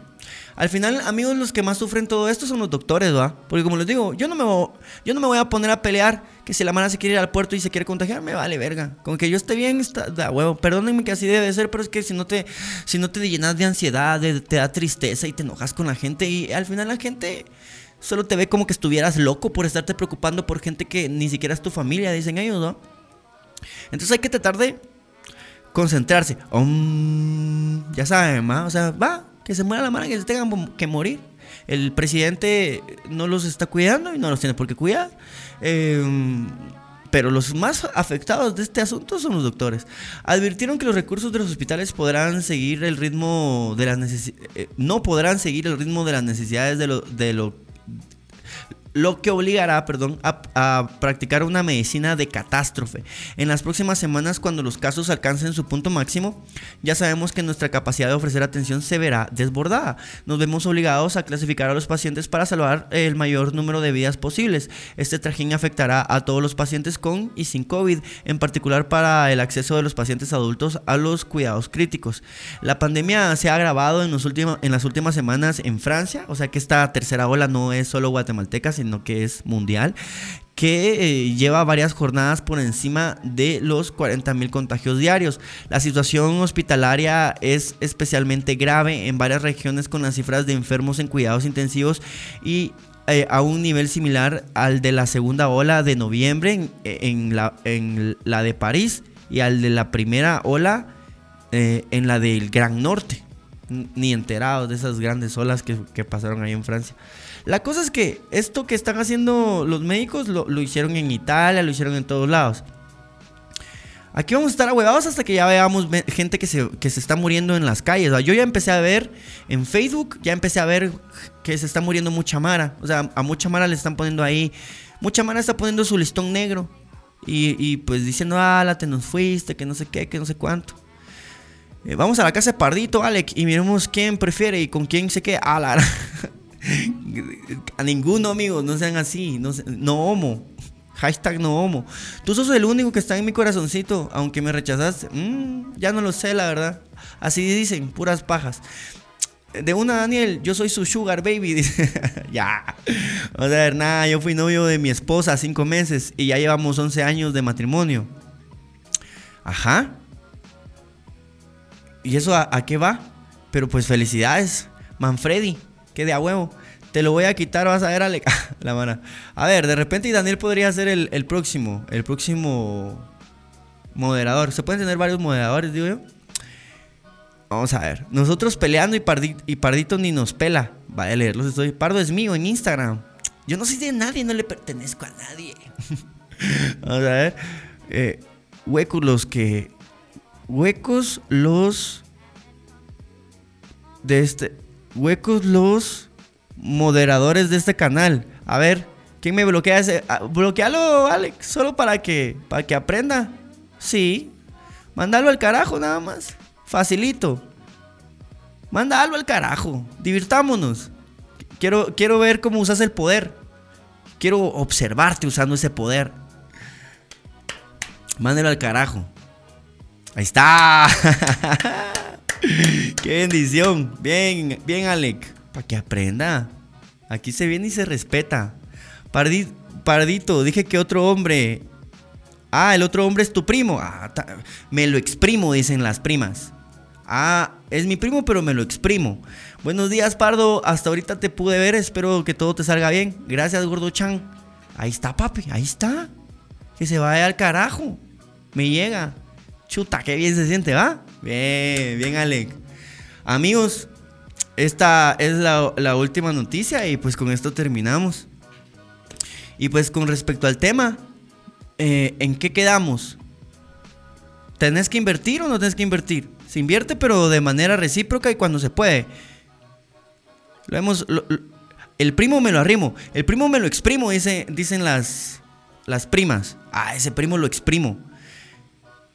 Al final, amigos, los que más sufren todo esto son los doctores, ¿va? Porque como les digo, yo no me voy, yo no me voy a poner a pelear que si la mano se quiere ir al puerto y se quiere contagiar, me vale verga. Con que yo esté bien, está da huevo. Perdónenme que así debe ser, pero es que si no te, si no te llenas de ansiedad, te da tristeza y te enojas con la gente y al final la gente solo te ve como que estuvieras loco por estarte preocupando por gente que ni siquiera es tu familia, dicen ellos, ¿no? Entonces hay que tratar de concentrarse. ya saben, ¿va? O sea, va, que se muera la mano, que se tengan que morir. El presidente no los está cuidando y no los tiene por qué cuidar. Em, pero los más afectados de este asunto son los doctores. Advirtieron que los recursos de los hospitales podrán seguir el ritmo de las eh, no podrán seguir el ritmo de las necesidades de lo, de lo lo que obligará perdón, a, practicar una medicina de catástrofe. En las próximas semanas, cuando los casos alcancen su punto máximo, ya sabemos que nuestra capacidad de ofrecer atención se verá desbordada. Nos vemos obligados a clasificar a los pacientes para salvar el mayor número de vidas posibles. Este trajín afectará a todos los pacientes con y sin COVID, en particular para el acceso de los pacientes adultos a los cuidados críticos. La pandemia se ha agravado en, los en las últimas semanas en Francia, o sea que esta tercera ola no es solo guatemalteca, sino que es mundial, que eh, lleva varias jornadas por encima de los 40 mil contagios diarios. La situación hospitalaria es especialmente grave en varias regiones con las cifras de enfermos en cuidados intensivos y eh, a un nivel similar al de la segunda ola de noviembre en, la, en la, de París y al de la primera ola eh, en la del Gran Norte. ni enterados de esas grandes olas que, pasaron ahí en Francia. La cosa es que esto que están haciendo los médicos lo, hicieron en Italia, lo hicieron en todos lados. Aquí vamos a estar ahuevados hasta que ya veamos gente que se, que se está muriendo en las calles. yo ya empecé a ver en Facebook, ya empecé a ver que se está muriendo mucha Mara. O sea, a mucha Mara le están poniendo ahí. Mucha Mara está poniendo su listón negro. Y, pues diciendo, ah, te nos fuiste, que no sé qué, que no sé cuánto. Eh, vamos a la casa de Pardito, Alec, y miremos quién prefiere y con quién se queda. Ah, la, a ninguno, amigos, no sean así. No, no homo. Hashtag no homo. Tú sos el único que está en mi corazoncito, aunque me rechazaste. Mm, ya no lo sé, la verdad. Así dicen, puras pajas. De una, Daniel, yo soy su sugar baby. Ya. O sea, nada, yo fui novio de mi esposa cinco meses y ya llevamos 11 años de matrimonio. Ajá. ¿Y eso a, qué va? Pero pues felicidades, Manfredi, que de a huevo. Te lo voy a quitar, vas a ver, Ale. la mano. A ver, de repente Daniel podría ser el, próximo, el próximo moderador. Se pueden tener varios moderadores, digo yo. Vamos a ver. Nosotros peleando y, y Pardito ni nos pela. Vaya a leerlos. Estoy. Pardo es mío en Instagram. Yo no soy de nadie, no le pertenezco a nadie. Vamos a ver. Eh, huecos los que Huecos los. De este. Huecos los moderadores de este canal. A ver, ¿quién me bloquea ese? Ah, bloquealo, Alex, solo para que, para que aprenda. Sí. Mándalo al carajo nada más. Facilito. Mándalo al carajo. Divirtámonos. Quiero, quiero ver cómo usas el poder. Quiero observarte usando ese poder. Mándalo al carajo. Ahí está. Qué bendición. Bien, bien, Alec. Para que aprenda. Aquí se viene y se respeta. Pardito, dije que otro hombre. Ah, el otro hombre es tu primo. Ah, me lo exprimo, dicen las primas. Ah, es mi primo, pero me lo exprimo. Buenos días, Pardo. Hasta ahorita te pude ver. Espero que todo te salga bien. Gracias, Gordo Chan. Ahí está, papi. Ahí está. Que se vaya al carajo. Me llega. Chuta, qué bien se siente, ¿va? Bien, bien, Alec. Amigos, esta es la, última noticia y pues con esto terminamos. Y pues con respecto al tema, eh, ¿en qué quedamos? ¿Tenés que invertir o no tenés que invertir? Se invierte pero de manera recíproca y cuando se puede. Lo hemos... el primo me lo arrimo, el primo me lo exprimo, dice, dicen las, las primas. Ah, ese primo lo exprimo.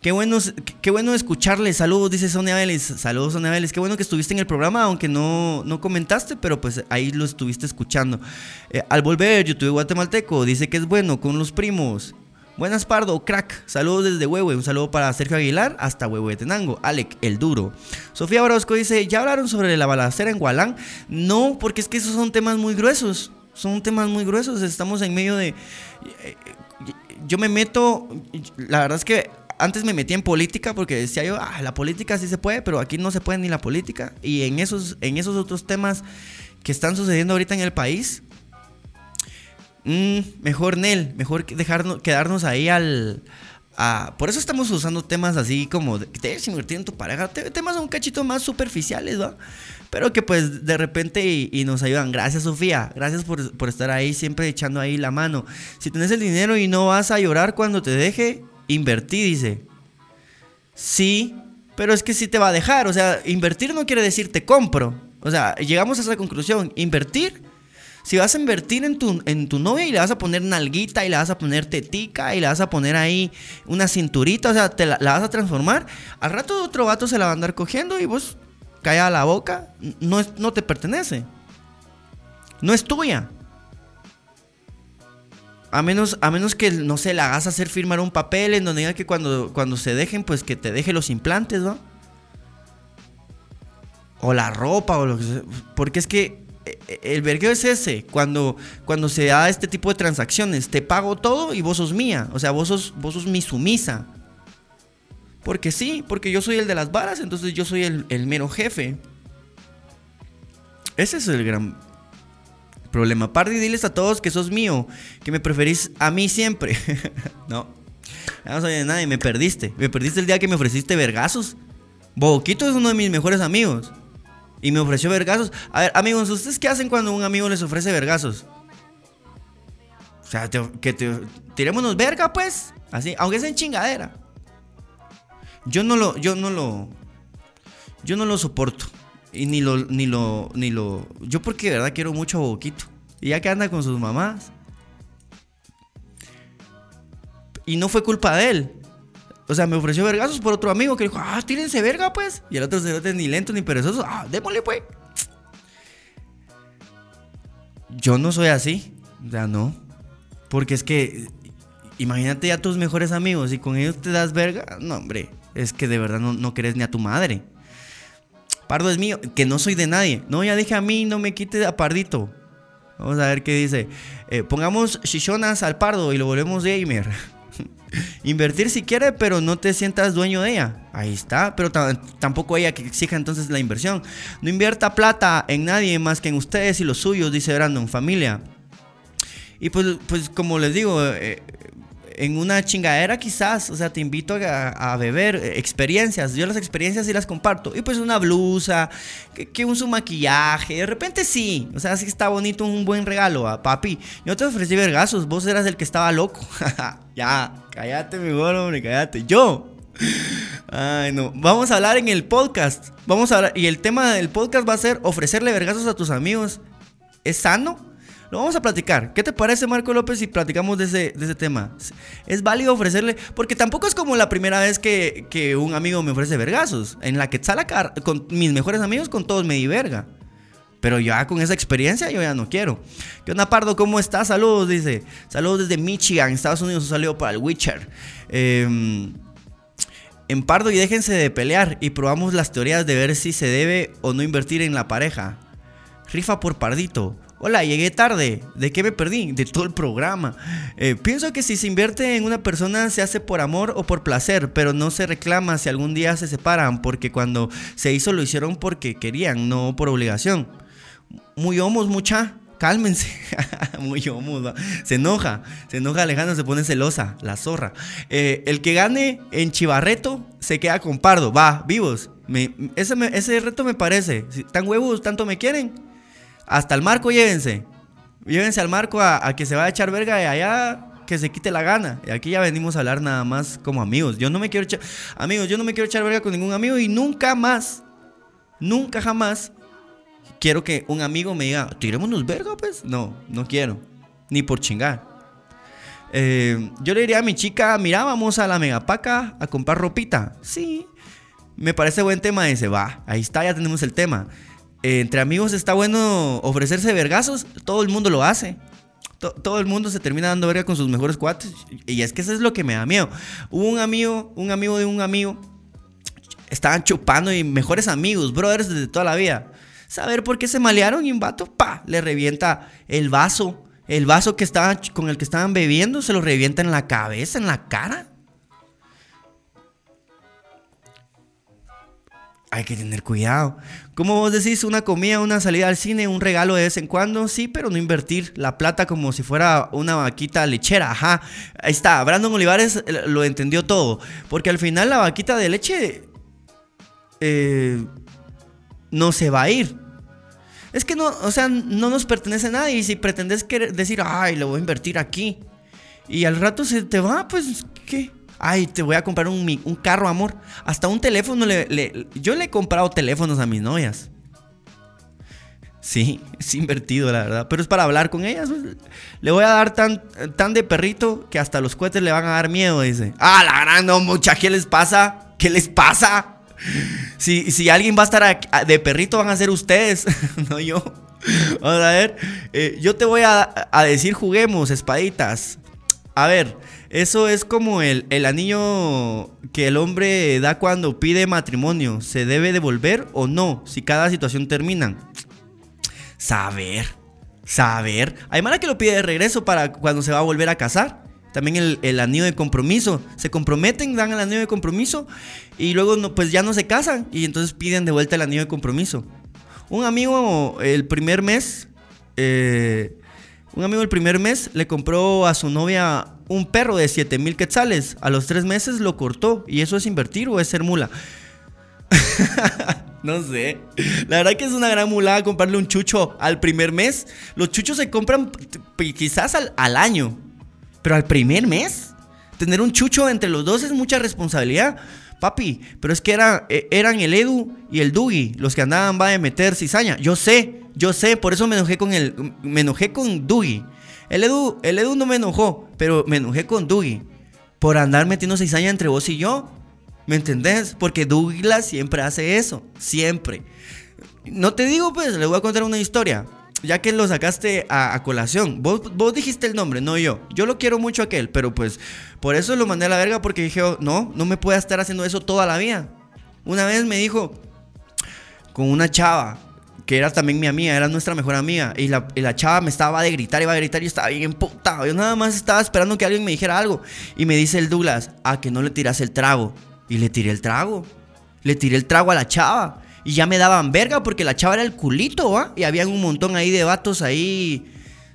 Qué bueno, qué bueno escucharle. Saludos, dice Sonia Vélez. Saludos, Sonia Vélez. Qué bueno que estuviste en el programa, aunque no, no comentaste, pero pues ahí lo estuviste escuchando. Eh, al volver, YouTube guatemalteco dice que es bueno con los primos. Buenas, Pardo, crack. Saludos desde Huehue. Un saludo para Sergio Aguilar hasta Tenango. Alec, el duro. Sofía Orozco dice: ¿Ya hablaron sobre la balacera en Gualán? No, porque es que esos son temas muy gruesos. Son temas muy gruesos. Estamos en medio de. Eh, yo me meto. La verdad es que antes me metí en política porque decía yo, ah, la política sí se puede, pero aquí no se puede ni la política. Y en esos, en esos otros temas que están sucediendo ahorita en el país, mm, mejor Nel, mejor dejarnos, quedarnos ahí al... por eso estamos usando temas así como te debes invertir en tu pareja, temas un cachito más superficiales, ¿va? Pero que pues de repente y, nos ayudan. Gracias Sofía, gracias por, por estar ahí siempre echando ahí la mano. Si tienes el dinero y no vas a llorar cuando te deje, invertí, dice. Sí, pero es que sí te va a dejar. O sea, invertir no quiere decir te compro. O sea, llegamos a esa conclusión. Invertir, si vas a invertir en tu, en tu novia y le vas a poner nalguita y le vas a poner tetica y le vas a poner ahí una cinturita, o sea, te la, vas a transformar, al rato otro vato se la va a andar cogiendo y vos calla la boca, no, no te pertenece. No es tuya. A menos, a menos que, no sé, la hagas hacer firmar un papel en donde diga que cuando, cuando se dejen, pues que te deje los implantes, ¿no? O la ropa, o lo que sea. Porque es que eh, el vergueo es ese. Cuando, cuando se da este tipo de transacciones, te pago todo y vos sos mía. O sea, vos sos, vos sos mi sumisa. Porque sí, porque yo soy el de las varas, entonces yo soy el mero jefe. Ese es el gran, problema. Pardi, diles a todos que sos mío, que me preferís a mí siempre. no, no soy de nadie, me perdiste. Me perdiste el día que me ofreciste vergazos. Boquito es uno de mis mejores amigos. Y me ofreció vergazos. A ver, amigos, ¿ustedes qué hacen cuando un amigo les ofrece vergazos? O sea, que te, tirémonos verga, pues. Así, aunque sea en chingadera. Yo no lo, yo no lo, yo no lo soporto. Y ni lo, ni lo, ni lo. Yo porque de verdad quiero mucho a Boquito. Y ya que anda con sus mamás. Y no fue culpa de él. O sea, me ofreció vergazos por otro amigo que dijo, ah, tírense verga, pues. Y el otro se ve ni lento ni perezoso. Ah, démosle, pues. Yo no soy así. O sea, no. Porque es que, imagínate ya tus mejores amigos y con ellos te das verga. No, hombre, es que de verdad no, no querés ni a tu madre. Pardo es mío, que no soy de nadie. No, ya dije a mí, no me quite a Pardito. Vamos a ver qué dice. Eh, pongamos chichonas al Pardo y lo volvemos gamer. Invertir si quiere, pero no te sientas dueño de ella. Ahí está, pero tampoco ella que exija entonces la inversión. No invierta plata en nadie más que en ustedes y los suyos, dice Brandon, familia. Y pues, pues como les digo, eh, en una chingadera quizás, o sea, te invito a, beber eh, experiencias. Yo las experiencias sí las comparto. Y pues una blusa, que, un su maquillaje, de repente sí, o sea, sí está bonito un buen regalo a papi. Yo te ofrecí vergazos, vos eras el que estaba loco. ya, cállate, mi hombre, cállate. Yo. Ay, no. Vamos a hablar en el podcast. Vamos a hablar. Y el tema del podcast va a ser ofrecerle vergazos a tus amigos. ¿Es sano? Lo vamos a platicar. ¿Qué te parece, Marco López, si platicamos de ese, de ese tema? Es válido ofrecerle, porque tampoco es como la primera vez que, que un amigo me ofrece vergazos. En la Quetzalacar, con mis mejores amigos, con todos me di verga. Pero ya con esa experiencia yo ya no quiero. ¿Qué onda, Pardo? ¿Cómo estás? Saludos, dice. Saludos desde Michigan, Estados Unidos. Un para el Witcher. Em, en Pardo y déjense de pelear y probamos las teorías de ver si se debe o no invertir en la pareja. Rifa por Pardito. Hola, llegué tarde. ¿De qué me perdí? De todo el programa. Eh, pienso que si se invierte en una persona se hace por amor o por placer, pero no se reclama si algún día se separan, porque cuando se hizo lo hicieron porque querían, no por obligación. Muy homos, mucha. Cálmense. Muy homos. Se enoja. Se enoja Alejandro, se pone celosa. La zorra. Eh, el que gane en Chivarreto se queda con Pardo. Va, vivos. ese, ese reto me parece. Si tan huevos, tanto me quieren hasta el marco llévense. Llévense al marco a, que se va a echar verga de allá que se quite la gana. Y aquí ya venimos a hablar nada más como amigos. Yo no me quiero echar, amigos, yo no me quiero echar verga con ningún amigo y nunca más, nunca jamás quiero que un amigo me diga, tirémonos verga, pues. No, no quiero. Ni por chingar. Eh, yo le diría a mi chica, mira, vamos a la megapaca a comprar ropita. Sí. Me parece buen tema. Dice, va, ahí está, ya tenemos el tema. Eh, entre amigos está bueno ofrecerse vergazos, todo el mundo lo hace. todo el mundo se termina dando verga con sus mejores cuates. Y es que eso es lo que me da miedo. Hubo un amigo, un amigo de un amigo, estaban chupando y mejores amigos, brothers desde toda la vida. Saber por qué se malearon y un vato, pa, le revienta el vaso. El vaso que estaba, con el que estaban bebiendo se lo revienta en la cabeza, en la cara. Hay que tener cuidado. Como vos decís, una comida, una salida al cine, un regalo de vez en cuando, sí, pero no invertir la plata como si fuera una vaquita lechera, ajá. Ahí está, Brandon Olivares eh, lo entendió todo. Porque al final la vaquita de leche eh, no se va a ir. Es que no, o sea, no nos pertenece a nadie. Y si pretendes decir, ay, le voy a invertir aquí. Y al rato se te va, pues, ¿qué? Ay, te voy a comprar un, un carro, amor. Hasta un teléfono. Le, yo le he comprado teléfonos a mis novias. Sí, es invertido, la verdad. Pero es para hablar con ellas. Pues. Le voy a dar tan, tan de perrito que hasta los cohetes le van a dar miedo, dice. Ah, la gran no, mucha, ¿qué les pasa? ¿Qué les pasa? Si, si alguien va a estar de perrito, van a ser ustedes, no yo. Vamos a ver. Eh, yo te voy a, a decir, juguemos, espaditas. A ver, eso es como el, el, anillo que el hombre da cuando pide matrimonio. ¿Se debe devolver o no? Si cada situación termina. Saber, saber. Hay mala que lo pide de regreso para cuando se va a volver a casar. También el, el, anillo de compromiso. Se comprometen, dan el anillo de compromiso y luego no, pues ya no se casan y entonces piden de vuelta el anillo de compromiso. Un amigo el primer mes eh, un amigo el primer mes le compró a su novia un perro de 7 mil quetzales. A los tres meses lo cortó. ¿Y eso es invertir o es ser mula? No sé. La verdad que es una gran mulada comprarle un chucho al primer mes. Los chuchos se compran quizás al, al año. Pero al primer mes, tener un chucho entre los dos es mucha responsabilidad. Papi, pero es que era, e, eran el Edu y el Dugi los que andaban va a meter cizaña. Yo sé, yo sé, por eso me enojé con el. Me enojé con Dugi. El Edu, el Edu no me enojó, pero me enojé con Dugi. Por andar metiendo cizaña entre vos y yo. ¿Me entendés? Porque Douglas siempre hace eso. Siempre. No te digo, pues, le voy a contar una historia. Ya que lo sacaste a, colación. Vos, vos, dijiste el nombre, no yo. Yo lo quiero mucho a aquel, pero pues por eso lo mandé a la verga porque dije, oh, no, no me puede estar haciendo eso toda la vida. Una vez me dijo con una chava que era también mi amiga, era nuestra mejor amiga. Y la, chava me estaba de gritar, iba a gritar y yo estaba bien emputado. Yo nada más estaba esperando que alguien me dijera algo. Y me dice el Douglas, a que no le tiras el trago. Y le tiré el trago. Le tiré el trago a la chava. Y ya me daban verga porque la chava era el culito, ¿va? Y había un montón ahí de vatos ahí,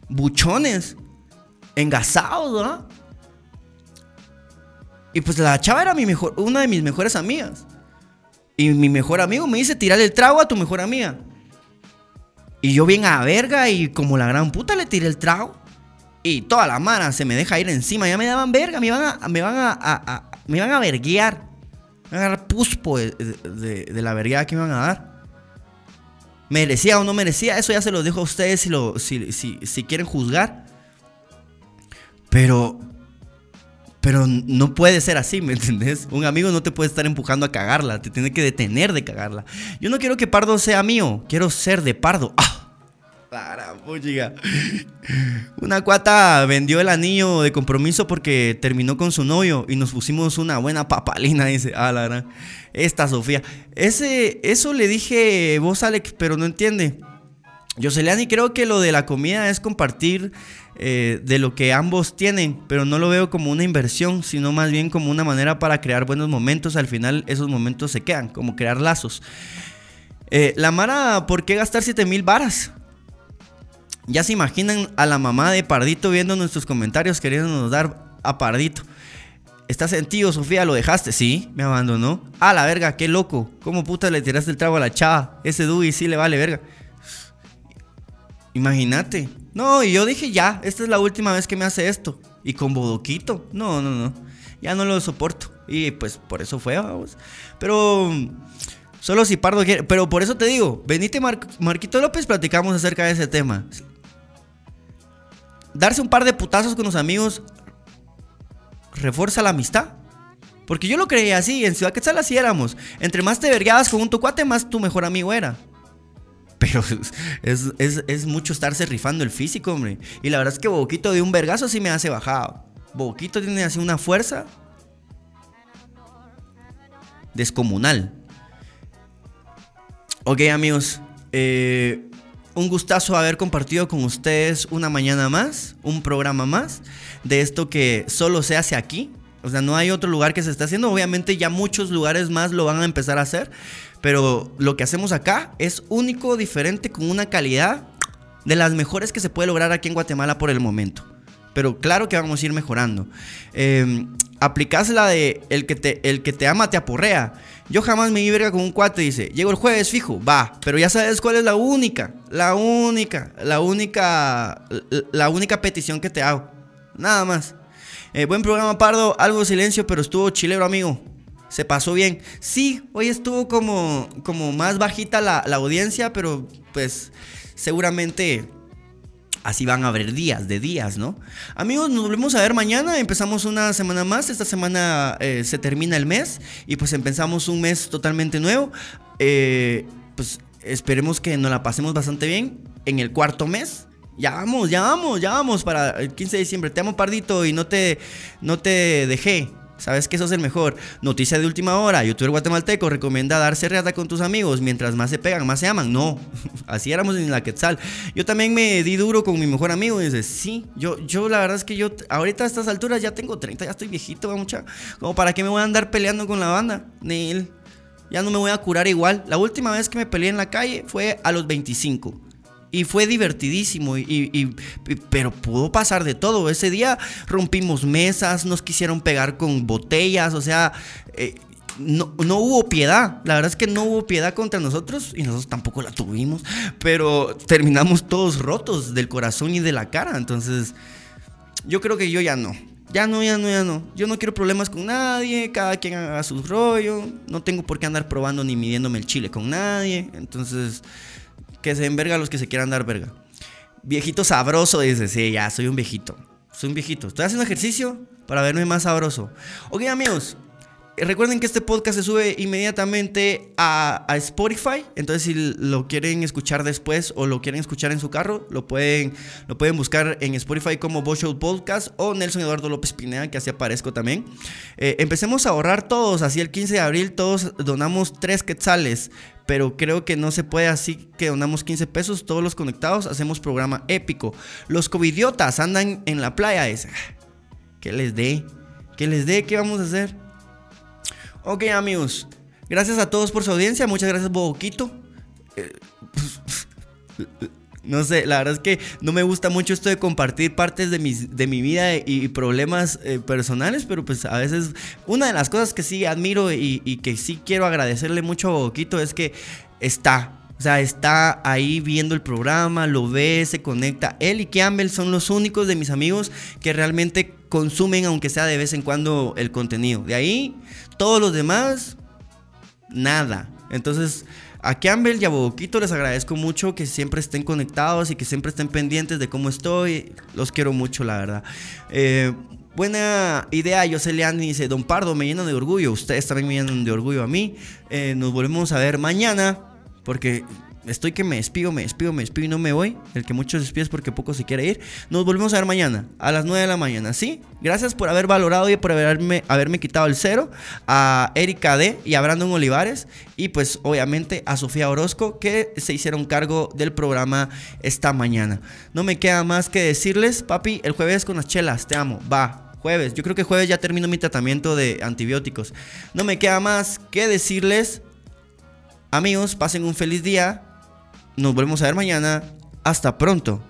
buchones, engasados, ¿va? Y pues la chava era mi mejor, una de mis mejores amigas. Y mi mejor amigo me dice, tirale el trago a tu mejor amiga. Y yo bien a verga y como la gran puta le tiré el trago. Y toda la mano se me deja ir encima. Ya me daban verga, me iban a, me van a, me iban a verguear. Me van a dar puspo de, la vergueada que me iban a dar. ¿Merecía o no merecía? Eso ya se lo dejo a ustedes si, lo, si, si quieren juzgar. Pero, pero no puede ser así, ¿me entendés? Un amigo no te puede estar empujando a cagarla, te tiene que detener de cagarla. Yo no quiero que Pardo sea mío, quiero ser de Pardo. ¡Ah! Una cuata vendió el anillo de compromiso porque terminó con su novio y nos pusimos una buena papalina, dice. Ah, la verdad. Esta Sofía. Ese, eso le dije vos, Alex, pero no entiende. Yo, y creo que lo de la comida es compartir eh, de lo que ambos tienen, pero no lo veo como una inversión, sino más bien como una manera para crear buenos momentos. Al final esos momentos se quedan, como crear lazos. Eh, la Mara, ¿por qué gastar 7 mil varas? Ya se imaginan a la mamá de Pardito viendo nuestros comentarios queriéndonos dar a Pardito. ¿Estás sentido, Sofía? ¿Lo dejaste? Sí, me abandonó. A la verga, qué loco. ¿Cómo puta le tiraste el trago a la chava? Ese Dewey sí le vale verga. Imagínate. No, y yo dije ya, esta es la última vez que me hace esto. Y con bodoquito. No, no, no. Ya no lo soporto. Y pues por eso fue, vamos. Pero solo si Pardo quiere. Pero por eso te digo, venite Marquito López, platicamos acerca de ese tema. Darse un par de putazos con los amigos refuerza la amistad. Porque yo lo creía así, en Ciudad Quetzal así éramos. Entre más te vergueabas con un tu cuate, más tu mejor amigo era. Pero es, mucho estarse rifando el físico, hombre. Y la verdad es que Boquito de un vergazo sí me hace bajado. Boquito tiene así una fuerza descomunal. Ok, amigos. Eh, un gustazo haber compartido con ustedes una mañana más, un programa más de esto que solo se hace aquí. O sea, no hay otro lugar que se esté haciendo. Obviamente ya muchos lugares más lo van a empezar a hacer. Pero lo que hacemos acá es único, diferente, con una calidad de las mejores que se puede lograr aquí en Guatemala por el momento. Pero claro que vamos a ir mejorando. Eh, aplicás la de el que, te, el que te ama te aporrea. Yo jamás me verga con un cuate, dice, llego el jueves fijo, va, pero ya sabes cuál es la única, la única, la única, la única petición que te hago. Nada más. Eh, buen programa, Pardo, algo de silencio, pero estuvo chilero, amigo se pasó bien. Sí, hoy estuvo como, como más bajita la, audiencia, pero pues seguramente así van a haber días de días, ¿no? Amigos, nos volvemos a ver mañana. Empezamos una semana más. Esta semana eh, se termina el mes y pues empezamos un mes totalmente nuevo. Eh, pues esperemos que nos la pasemos bastante bien en el cuarto mes. Ya vamos, ya vamos, ya vamos para el 15 de diciembre. Te amo, Pardito, y no te, no te dejé. Sabes que eso es el mejor. Noticia de última hora. Youtuber guatemalteco recomienda darse reata con tus amigos. Mientras más se pegan, más se aman. No, así éramos en la Quetzal. Yo también me di duro con mi mejor amigo. Y dice, sí, yo, yo la verdad es que yo ahorita a estas alturas ya tengo 30, ya estoy viejito, mucha. Como para qué me voy a andar peleando con la banda. Neil. Ya no me voy a curar igual. La última vez que me peleé en la calle fue a los 25. Y fue divertidísimo, y, pero pudo pasar de todo. Ese día rompimos mesas, nos quisieron pegar con botellas, o sea, eh, no, no, hubo piedad. La verdad es que no hubo piedad contra nosotros y nosotros tampoco la tuvimos. Pero terminamos todos rotos del corazón y de la cara. Entonces, yo creo que yo ya no. Ya no, ya no, ya no. Yo no quiero problemas con nadie. Cada quien haga su rollo. No tengo por qué andar probando ni midiéndome el chile con nadie. Entonces, que se den verga los que se quieran dar verga. Viejito sabroso, dice. Sí, ya, soy un viejito. Soy un viejito. Estoy haciendo ejercicio para verme más sabroso. Ok, amigos. Recuerden que este podcast se sube inmediatamente a, Spotify. Entonces, si lo quieren escuchar después o lo quieren escuchar en su carro, lo pueden, lo pueden buscar en Spotify como Show Podcast o Nelson Eduardo López Pineda, que así aparezco también. Eh, empecemos a ahorrar todos. Así el 15 de abril todos donamos 3 quetzales. Pero creo que no se puede así que donamos 15 pesos. Todos los conectados hacemos programa épico. Los covidiotas andan en la playa. Es, que les dé. Que les dé. ¿Qué vamos a hacer? Ok, amigos. Gracias a todos por su audiencia. Muchas gracias, Boquito. Eh, no sé, la verdad es que no me gusta mucho esto de compartir partes de, mis, de mi vida y problemas eh, personales, pero pues a veces una de las cosas que sí admiro y, y que sí quiero agradecerle mucho a Boquito es que está, o sea, está ahí viendo el programa, lo ve, se conecta. Él y Campbell son los únicos de mis amigos que realmente consumen, aunque sea de vez en cuando, el contenido. De ahí, todos los demás, nada. Entonces, a Campbell y a Boquito les agradezco mucho que siempre estén conectados y que siempre estén pendientes de cómo estoy. Los quiero mucho, la verdad. Eh, buena idea, José dice, Don Pardo, me llenan de orgullo. Ustedes también me llenan de orgullo a mí. Eh, nos volvemos a ver mañana. Porque estoy que me despido, me despido, me despido y no me voy. El que muchos despides porque poco se quiere ir. Nos volvemos a ver mañana, a las 9 de la mañana, ¿sí? Gracias por haber valorado y por haberme, haberme quitado el cero. A Erika D y a Brandon Olivares. Y pues obviamente a Sofía Orozco que se hicieron cargo del programa esta mañana. No me queda más que decirles, papi, el jueves con las chelas, te amo, va jueves. Yo creo que jueves ya termino mi tratamiento de antibióticos. No me queda más que decirles Amigos, pasen un feliz día. Nos volvemos a ver mañana. Hasta pronto.